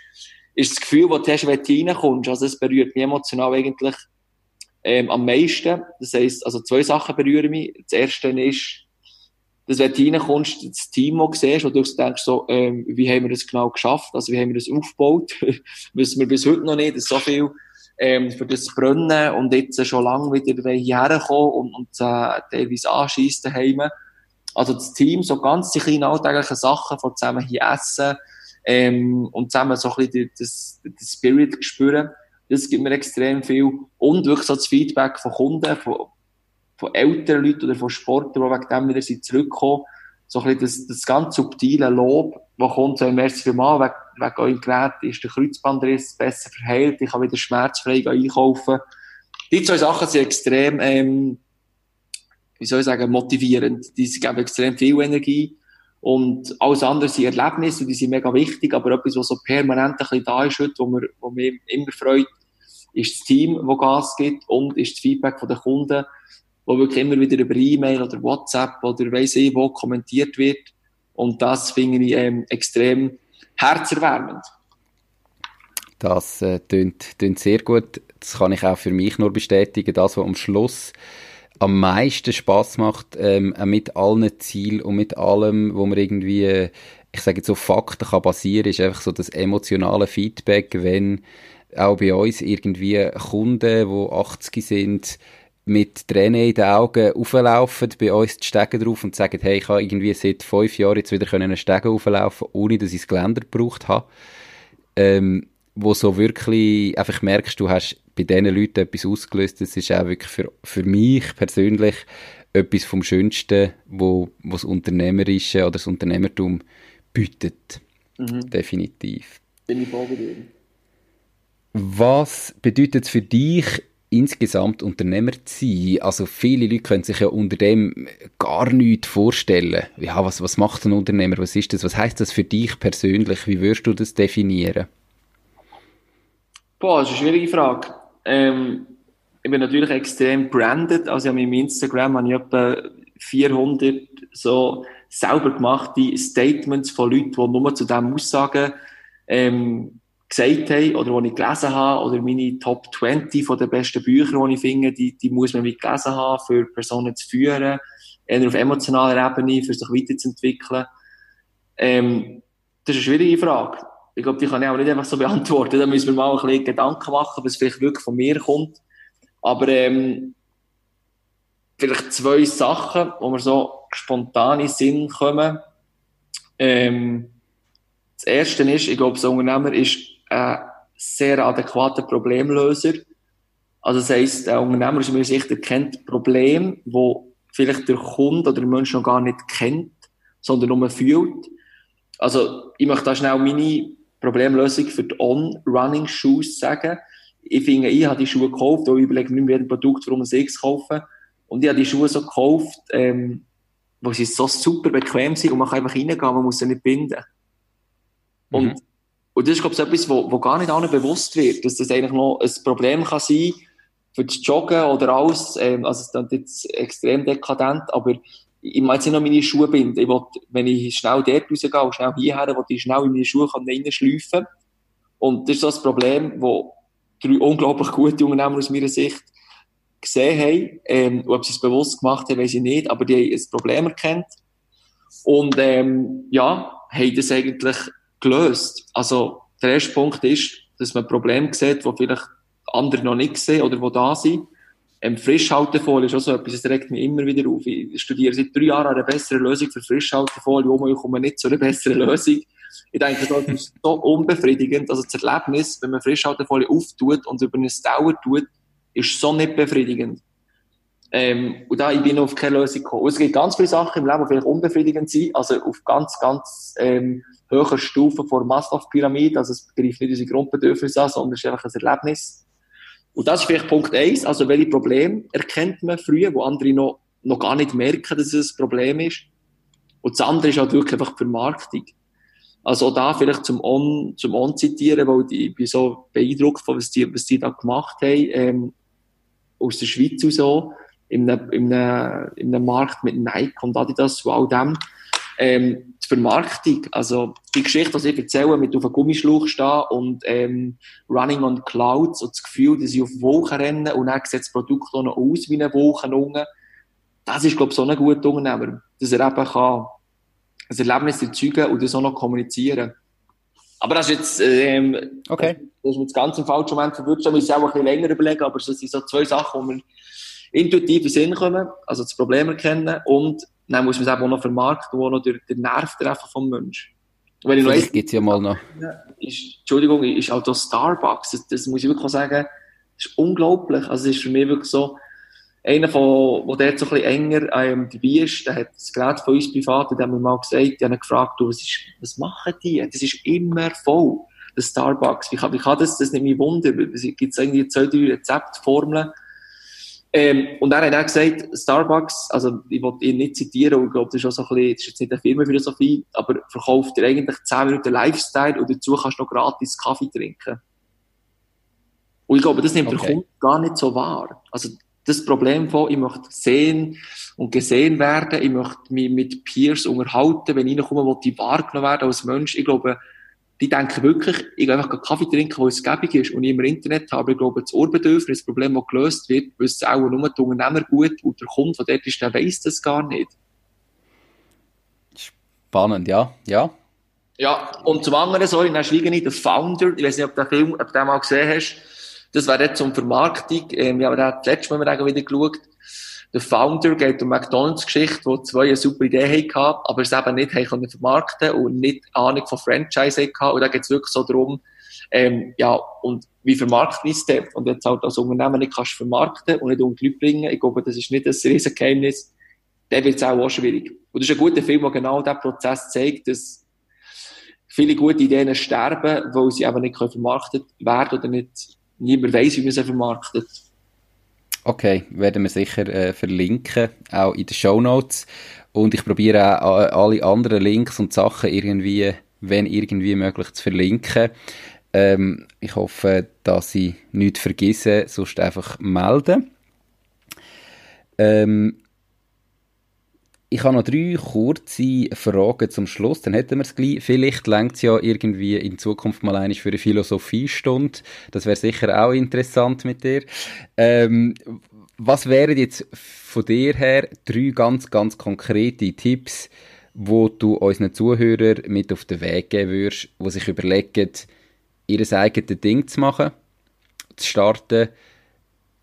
ist das Gefühl, das du hast, wenn du reinkommst. Also es berührt mich emotional eigentlich ähm, am meisten. Das heisst, also zwei Sachen berühren mich. Das erste ist, dass wenn du reinkommst, das Team, das du siehst, wo du denkst, so, ähm, wie haben wir das genau geschafft? Also wie haben wir das aufgebaut? Wissen wir bis heute noch nicht, dass so viel ähm, für das Brennen und jetzt schon lange wieder hierher kommen und, und äh, teilweise anschiessen daheim. Also das Team, so ganz die kleinen alltäglichen Sachen von zusammen hier essen ähm, und zusammen so ein bisschen das, das Spirit spüren, das gibt mir extrem viel. Und wirklich so das Feedback von Kunden, von, von älteren Leuten oder von Sportlern, die wegen dem wieder sind zurückkommen. So ein bisschen das, das ganz subtile Lob, das kommt so im ersten Mal wegen wegen eurem Gerät ist der Kreuzbandriss besser verheilt, ich kann wieder schmerzfrei einkaufen. Die zwei Sachen sind extrem, ähm, wie soll ich sagen, motivierend. Die geben extrem viel Energie. Und alles andere sind Erlebnisse, die sind mega wichtig, aber etwas, was so permanent ein bisschen da ist, wo, mir, wo mich immer freut, ist das Team, das Gas gibt und ist das Feedback den Kunden, wo wirklich immer wieder über E-Mail oder WhatsApp oder weiss ich wo kommentiert wird. Und das finde ich ähm, extrem herzerwärmend. Das äh, tönt, tönt sehr gut. Das kann ich auch für mich nur bestätigen. Das, was am Schluss am meisten Spaß macht, ähm, mit allen Zielen und mit allem, wo man irgendwie, ich sage jetzt so Fakten kann basieren, ist einfach so das emotionale Feedback, wenn auch bei uns irgendwie Kunden, die 80 sind, mit Tränen in den Augen auflaufen, bei uns die Stege drauf und sagen, hey, ich habe irgendwie seit fünf Jahren jetzt wieder einen Stege auflaufen, ohne dass ich das Geländer gebraucht habe. Ähm, wo so wirklich einfach merkst, du hast bei diesen Leuten etwas ausgelöst. Das ist auch wirklich für, für mich persönlich etwas vom Schönsten, wo, wo das Unternehmerische oder das Unternehmertum bietet. Mhm. Definitiv. Bin ich bei dir. Was bedeutet es für dich, insgesamt Unternehmer zu sein? Also viele Leute können sich ja unter dem gar nichts vorstellen. Ja, was, was macht ein Unternehmer? Was ist das? Was heißt das für dich persönlich? Wie würdest du das definieren? Boah, das ist eine schwierige Frage. Ähm, ich bin natürlich extrem branded. Also auf meinem Instagram habe ich etwa 400 so selber gemachte Statements von Leuten, die nur zu dem Aussagen ähm, gesagt haben oder die ich gelesen habe oder meine Top 20 von den besten Büchern, die ich finde, die, die muss man mit gelesen haben, für Personen zu führen, eher auf emotionaler Ebene, für sich weiterzuentwickeln. Ähm, das ist eine schwierige Frage. Ich glaube, die kann ich auch nicht einfach so beantworten. Da müssen wir mal ein bisschen Gedanken machen, was vielleicht wirklich von mir kommt. Aber ähm, vielleicht zwei Sachen, wo mir so spontan in Sinn kommen. Ähm, das erste ist, ich glaube, so ein Unternehmer ist ein sehr adäquater Problemlöser. Also das heisst, ein Unternehmer ist mir sicher kennt Problem, wo vielleicht der Kunde oder der Mensch noch gar nicht kennt, sondern nur fühlt. Also ich möchte da schnell meine Problemlösung für die On-Running-Shoes sagen. Ich finde, ich habe die Schuhe gekauft, und ich überlege mir nicht Produkt, warum ich sie kaufen. Und ich habe die Schuhe so gekauft, ähm, wo sie so super bequem sind und man kann einfach reingehen, man muss sie nicht binden. Und, mhm. Und das ist, glaube ich, etwas, wo, wo gar nicht allen bewusst wird, dass das eigentlich noch ein Problem kann sein für das Joggen oder alles. Ähm, also, es ist jetzt extrem dekadent, aber ich meine jetzt nicht noch meine Schuhe binden. Ich will, wenn ich schnell dort rausgehe und schnell hierher, will ich schnell in meine Schuhe reinschleifen. Und das ist so das Problem, wo drei unglaublich gute Unternehmer aus meiner Sicht gesehen haben. Ähm, ob sie es bewusst gemacht haben, weiß ich nicht, aber die haben ein Problem erkannt. Und ähm, ja, haben das eigentlich gelöst. Also der erste Punkt ist, dass man Probleme sieht, die vielleicht andere noch nicht sehen oder die da sind. Ähm, Frischhaltefolie ist auch so etwas, das regt mich immer wieder auf. Ich studiere seit drei Jahren eine bessere Lösung für Frischhaltefolie, wo ich komme nicht zu einer besseren Lösung. Ich denke, das ist so unbefriedigend. Also das Erlebnis, wenn man Frischhaltefolie auftut und über eine Dauer tut, ist so nicht befriedigend. Ähm, und da ich bin auf keine Lösung gekommen. Und es gibt ganz viele Sachen im Leben, die vielleicht unbefriedigend sind, also auf ganz, ganz ähm, höherer Stufe vor Maslow-Pyramide. Also es greift nicht unsere Grundbedürfnisse an, sondern es ist einfach ein Erlebnis. Und das ist vielleicht Punkt eins. Also, welche Probleme erkennt man früher, wo andere noch, noch gar nicht merken, dass es ein Problem ist. Und das andere ist halt wirklich einfach die Vermarktung. Also auch da vielleicht zum On, zum On zitieren, weil ich bin so beeindruckt von, was die, was die da gemacht haben, ähm, aus der Schweiz und so, in einem, in einem, in einem Markt mit Nike und Adidas und all dem. Ähm, die Vermarktung, also die Geschichte, die ich erzähle, mit auf einem Gummischlauch stehen und ähm, Running on Clouds und das Gefühl, dass ich auf Wolken renne und dann sieht das Produkt auch noch aus wie eine Wolke das ist, glaube ich, so ein guter Unternehmer, dass er eben kann ein Erlebnis erzeugen und das auch noch kommunizieren. Aber das ist jetzt, ähm, okay. das ist jetzt ganz im falschen Moment verwirrt, da muss ich auch ein bisschen länger überlegen, aber das sind so zwei Sachen, wo wir intuitiv in Sinn kommen, also das Problem erkennen und dann muss man es eben auch noch vermarkten, wo noch den, den Nerv treffen vom Mensch. Wenn ich das gibt es ja mal noch. Ist, Entschuldigung, ist auch das Starbucks, das, das, muss ich wirklich sagen, das ist unglaublich. Also es ist für mich wirklich so, einer von, der dort so ein bisschen enger ähm, dabei ist, der hat das Gerät von uns privat, der hat mir mal gesagt, die haben gefragt, du, was, ist, was machen die? Das ist immer voll, das Starbucks. Wie kann, wie kann das, das nicht mich wundern? Es gibt irgendwie zwei, drei Rezeptformeln, ähm, und er hat auch gesagt, Starbucks, also ich wollte ihn nicht zitieren, und ich glaube, das ist auch so ein bisschen, das ist jetzt nicht eine Firmenphilosophie, aber verkauft dir eigentlich 10 Minuten Lifestyle und dazu kannst du noch gratis Kaffee trinken. Und ich glaube, das nimmt okay. der Kunde gar nicht so wahr. Also das Problem von, ich möchte sehen und gesehen werden, ich möchte mich mit Peers unterhalten, wenn ich reinkomme, will ich wahrgenommen werden als Mensch. Ich glaube, die denken wirklich, ich gehe einfach Kaffee trinken, wo es gäbig ist und ich im Internet habe. Ich glaube, das Ohrbedürfnis, das Problem, das gelöst wird, wissen auch nur die Unternehmer gut und der Kunde, der dort ist, der weiss das gar nicht. Spannend, ja. Ja. Ja, und zum anderen, sorry, dann schweige ich, der Founder, ich weiß nicht, ob du den Film, ob du den mal gesehen hast, das wäre jetzt zum Vermarktung, ähm, wir haben das letzte Mal wieder geschaut, der Founder geht um McDonalds-Geschichte, wo zwei eine super Idee hatten, aber es eben nicht haben vermarkten und nicht Ahnung von Franchise hatten. Und da geht es wirklich so darum, ähm, ja, und wie vermarkten ich es Und jetzt halt als Unternehmen nicht kannst vermarkten und nicht unter die Leute bringen. Ich glaube, das ist nicht ein riesen Geheimnis. Dann wird es auch, auch schwierig. Und das ist ein guter Film, der genau diesen Prozess zeigt, dass viele gute Ideen sterben, weil sie einfach nicht vermarktet werden oder nicht, niemand weiß, wie man sie vermarktet. Okay, werden wir sicher äh, verlinken, auch in den Show Notes. Und ich probiere auch äh, alle anderen Links und Sachen irgendwie, wenn irgendwie möglich, zu verlinken. Ähm, ich hoffe, dass ich nichts vergesse, sonst einfach melden. Ähm, ich habe noch drei kurze Fragen zum Schluss, dann hätten wir es gleich. Vielleicht längt es ja irgendwie in Zukunft mal eines für eine Philosophiestunde. Das wäre sicher auch interessant mit dir. Ähm, was wären jetzt von dir her drei ganz, ganz konkrete Tipps, wo du unseren Zuhörern mit auf den Weg geben würdest, die sich überlegen, ihr eigenes Ding zu machen, zu starten?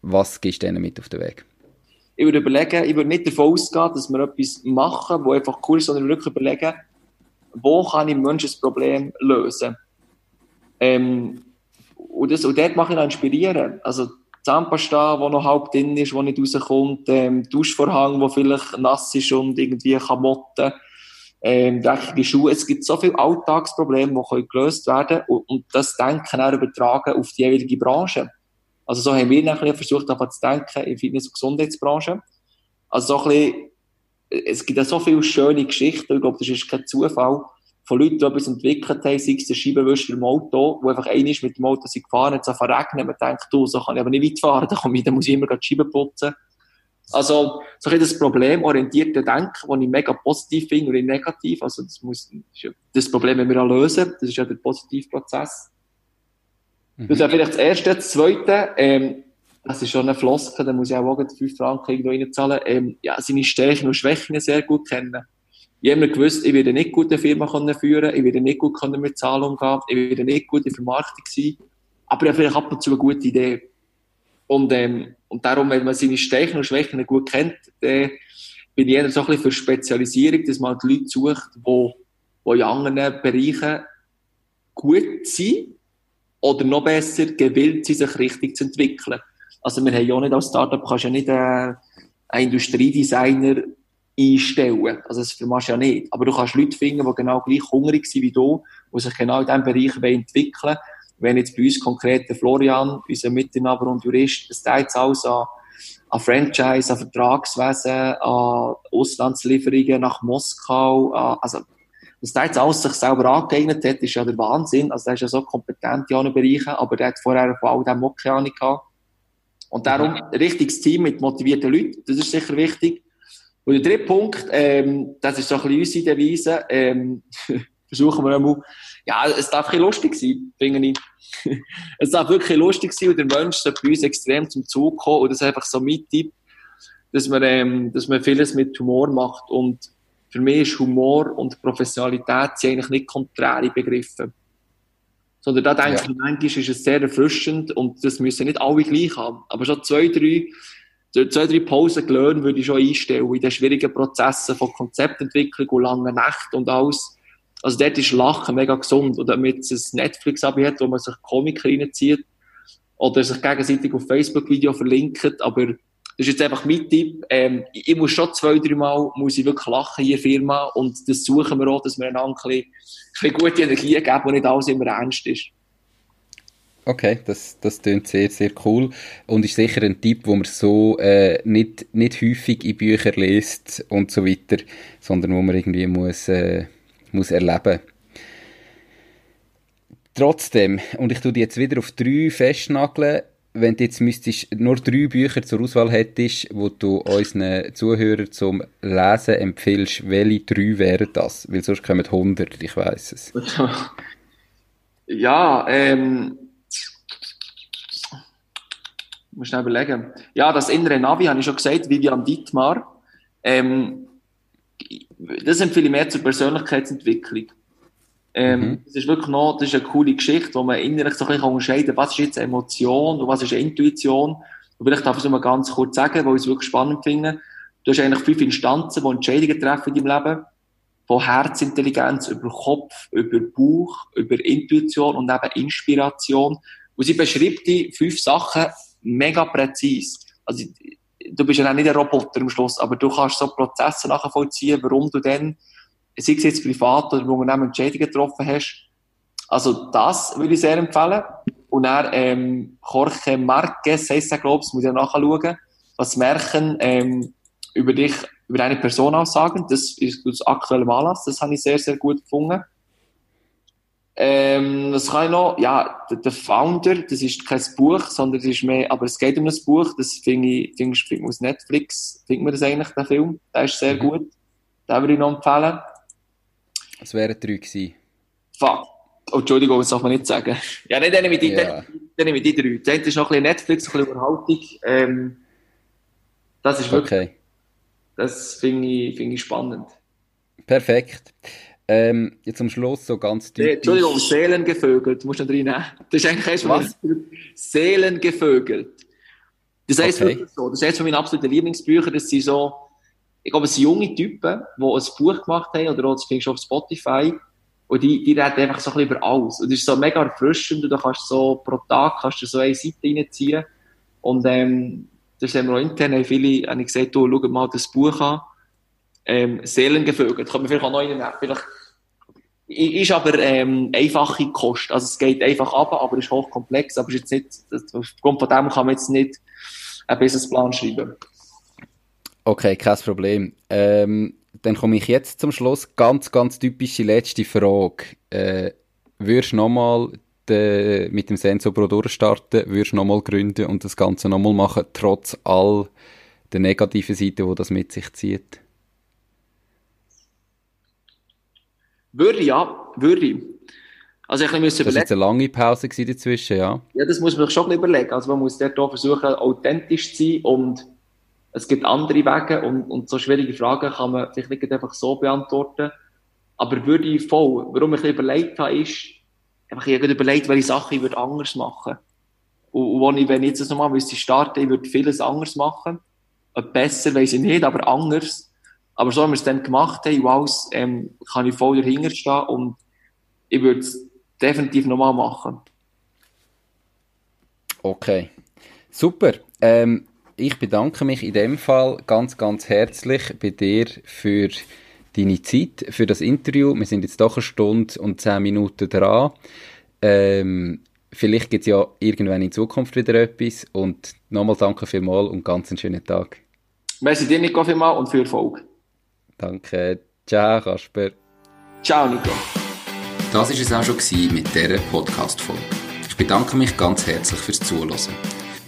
Was gibst du denen mit auf den Weg? Ich würde überlegen, ich würde nicht davon ausgehen, dass wir etwas machen, wo einfach cool ist, sondern wirklich überlegen, wo kann ich Menschen das Problem lösen. Ähm, und, das, und dort mache ich dann inspirieren. Also Zahnpasta, wo noch halb drin ist, wo nicht rauskommt, ähm, Duschvorhang, wo vielleicht nass ist und irgendwie Kamotten, ähm, dreckige Schuhe. Es gibt so viele Alltagsprobleme, die gelöst werden können und, und das Denken auch übertragen auf die jeweilige Branche. Also so haben wir dann versucht, zu denken in Fitness- und Gesundheitsbranche. Also so bisschen, es gibt ja so viele schöne Geschichten, ich glaube, das ist kein Zufall, von Leuten, die etwas entwickelt haben, sei es der Scheibenwischer im Auto, wo einfach einer mit dem Auto sie gefahren, hat es verregnet, man denkt, du, so kann ich aber nicht weit fahren, da, komme ich, dann muss ich immer die Scheiben putzen. Also, so ein das problemorientierte Denken, das ich mega positiv finde und negativ. Also, das muss, das Problem wenn wir auch lösen. Das ist ja der Positivprozess. Das wäre vielleicht das Erste. Das Zweite, ähm, das ist schon eine Floskel, da muss ich auch fünf Franken irgendwo reinzahlen, ähm, ja, seine Stärken und Schwächen sehr gut kennen. Ich habe gewusst, ich werde nicht gut eine Firma können führen, ich werde nicht gut können mit Zahlen umgehen, ich werde nicht gut in Vermarktung sein, aber ich habe vielleicht ab und zu eine gute Idee. Und, ähm, und darum, wenn man seine Stärken und Schwächen gut kennt, dann bin ich eher so ein bisschen für Spezialisierung, dass man die Leute sucht, die, die in anderen Bereichen gut sind, oder noch besser, gewillt sind, sich richtig zu entwickeln. Also wir haben ja nicht als Startup, kannst ja nicht äh, einen Industriedesigner einstellen. Also das vermachst du ja nicht. Aber du kannst Leute finden, die genau gleich hungrig sind wie du, die sich genau in diesem Bereich entwickeln wollen. Wenn jetzt bei uns konkret der Florian, unser Mitinhaber und Jurist, das teilt alles an, an Franchise, an Vertragswesen, an Auslandslieferungen nach Moskau, an, also dass der jetzt alles sich selber angeeignet hat, ist ja der Wahnsinn. Also der ist ja so kompetent in allen Bereichen, aber der hat vorher von all dem auch keine Ahnung gehabt. Und darum, ein richtiges Team mit motivierten Leuten, das ist sicher wichtig. Und der dritte Punkt, ähm, das ist so ein bisschen unsere Devise, ähm, versuchen wir einmal, ja, es darf ein bisschen lustig sein, finde ich. es darf wirklich lustig sein und der Mensch soll bei uns extrem zum Zug kommen und das ist einfach so mein Tipp, dass man, ähm, dass man vieles mit Humor macht und für mich ist Humor und Professionalität sind eigentlich nicht konträre Begriffe. Sondern da denke ja. ich, manchmal ist es sehr erfrischend und das müssen nicht alle gleich haben. Aber schon zwei, drei, zwei, drei Pausen gelernt würde ich schon einstellen in den schwierigen Prozessen von Konzeptentwicklung und langen Nächten und alles. Also dort ist Lachen mega gesund. Und damit es ein Netflix-Abi hat, wo man sich Comic reinzieht oder sich gegenseitig auf Facebook-Video verlinkt, aber das ist jetzt einfach mein Tipp. Ähm, ich muss schon zwei, drei Mal muss ich wirklich lachen hier Firma und das suchen wir auch, dass wir einander ein bisschen, gute Energie geben und nicht alles immer ernst ist. Okay, das, das klingt sehr, sehr cool und ist sicher ein Tipp, wo man so äh, nicht, nicht häufig in Büchern liest und so weiter, sondern wo man irgendwie muss, äh, muss erleben Trotzdem, und ich tue die jetzt wieder auf drei festnageln, wenn du jetzt müsstest, nur drei Bücher zur Auswahl hättest, wo du unseren Zuhörern zum Lesen empfiehlst, welche drei wären das? Weil sonst kommen 100, ich weiß es. Ja, ähm, ich muss schnell überlegen. Ja, das innere Navi habe ich schon gesagt, Vivian Dietmar. Ähm, das empfehle ich mehr zur Persönlichkeitsentwicklung. Ähm, mhm. Das ist wirklich noch, das ist eine coole Geschichte, wo man innerlich so ein bisschen unterscheiden kann, was ist jetzt Emotion und was ist Intuition. Und vielleicht darf ich es mal ganz kurz sagen, weil ich es wirklich spannend finde. Du hast eigentlich fünf Instanzen, die Entscheidungen treffen in deinem Leben. Von Herzintelligenz über Kopf, über Bauch, über Intuition und eben Inspiration. Und sie beschreibt die fünf Sachen mega präzise. Also, du bist ja auch nicht ein Roboter am Schluss, aber du kannst so Prozesse nachvollziehen, warum du dann sei es jetzt privat oder wo du Entscheidungen getroffen hast. Also das würde ich sehr empfehlen. Und dann ähm, Jorge Marquez heisst er, glaube ich, muss ich nachschauen, was Märchen ähm, über dich, über eine Person aussagen. Das ist das aktuelle Anlass, das habe ich sehr, sehr gut gefunden. Ähm, was kann ich noch? Ja, der, der, Founder, das ist kein Buch, sondern es ist mehr, aber es geht um ein Buch, das finde ich, finde ich, aus Netflix, findet man das eigentlich, der Film. Der ist sehr mhm. gut. Den würde ich noch empfehlen. Das wären drei gewesen. Fuck. Oh, Entschuldigung, das darf man nicht sagen. Ja, nicht dann nehme ich die, ja. dann nehme ich die drei. Das ist noch ein bisschen Netflix, ein bisschen Unterhaltung. Ähm, das ist wirklich, okay. das finde ich, find ich spannend. Perfekt. Ähm, jetzt zum Schluss so ganz typisch. Entschuldigung, Seelengevögelt, musst du nicht reinnehmen. Das ist eigentlich erst Was? Seelengevögelt. Das heißt okay. so. Das ist eines von meinen absoluten Lieblingsbüchern. Das sind so, ich glaube, es sind junge Typen, die ein Buch gemacht haben, oder auch, das findest du auf Spotify. Und die, die reden einfach so ein bisschen über alles. Und das ist so mega erfrischend. Und du kannst so pro Tag kannst du so eine Seite reinziehen. Und, ähm, das haben wir auch intern, haben viele, habe ich gesagt, du, schau mal das Buch an. Ähm, Seelengevögelt. Kann man vielleicht auch noch reinnehmen. Vielleicht, ist aber, ähm, einfache Kost. Also es geht einfach ab, aber ist hochkomplex. Aber ist jetzt nicht, aufgrund von dem kann man jetzt nicht einen Businessplan schreiben. Okay, kein Problem. Ähm, dann komme ich jetzt zum Schluss. Ganz, ganz typische letzte Frage. Äh, würdest du nochmal mit dem Sensor Pro durchstarten, würdest du nochmal gründen und das Ganze nochmal machen, trotz all der negativen Seiten, die das mit sich zieht? Würde ja, würde. Also ich muss überlegen. Das war eine lange Pause dazwischen, ja? Ja, das muss man sich schon überlegen. Also man muss dort auch versuchen, authentisch zu sein und es gibt andere Wege und, und so schwierige Fragen kann man vielleicht nicht einfach so beantworten. Aber würde ich voll, warum ich überlegt habe, ist, einfach ich habe überlegt, welche Sachen ich würde anders machen. Und, und wenn ich, jetzt nochmal müsste starten, ich würde vieles anders machen. Besser, weiß ich nicht, aber anders. Aber so haben wir es dann gemacht haben, wow, ähm, kann ich voll dahinter stehen und ich würde es definitiv nochmal machen. Okay. Super. Ähm, ich bedanke mich in dem Fall ganz, ganz herzlich bei dir für deine Zeit, für das Interview. Wir sind jetzt doch eine Stunde und zehn Minuten dran. Ähm, vielleicht gibt es ja irgendwann in Zukunft wieder etwas. Und nochmal danke vielmals und ganz einen schönen Tag. Merci dir, Nico, vielmals und viel Erfolg. Danke. Ciao, Kasper. Ciao, Nico. Das war es auch schon mit dieser Podcast-Folge. Ich bedanke mich ganz herzlich fürs Zuhören.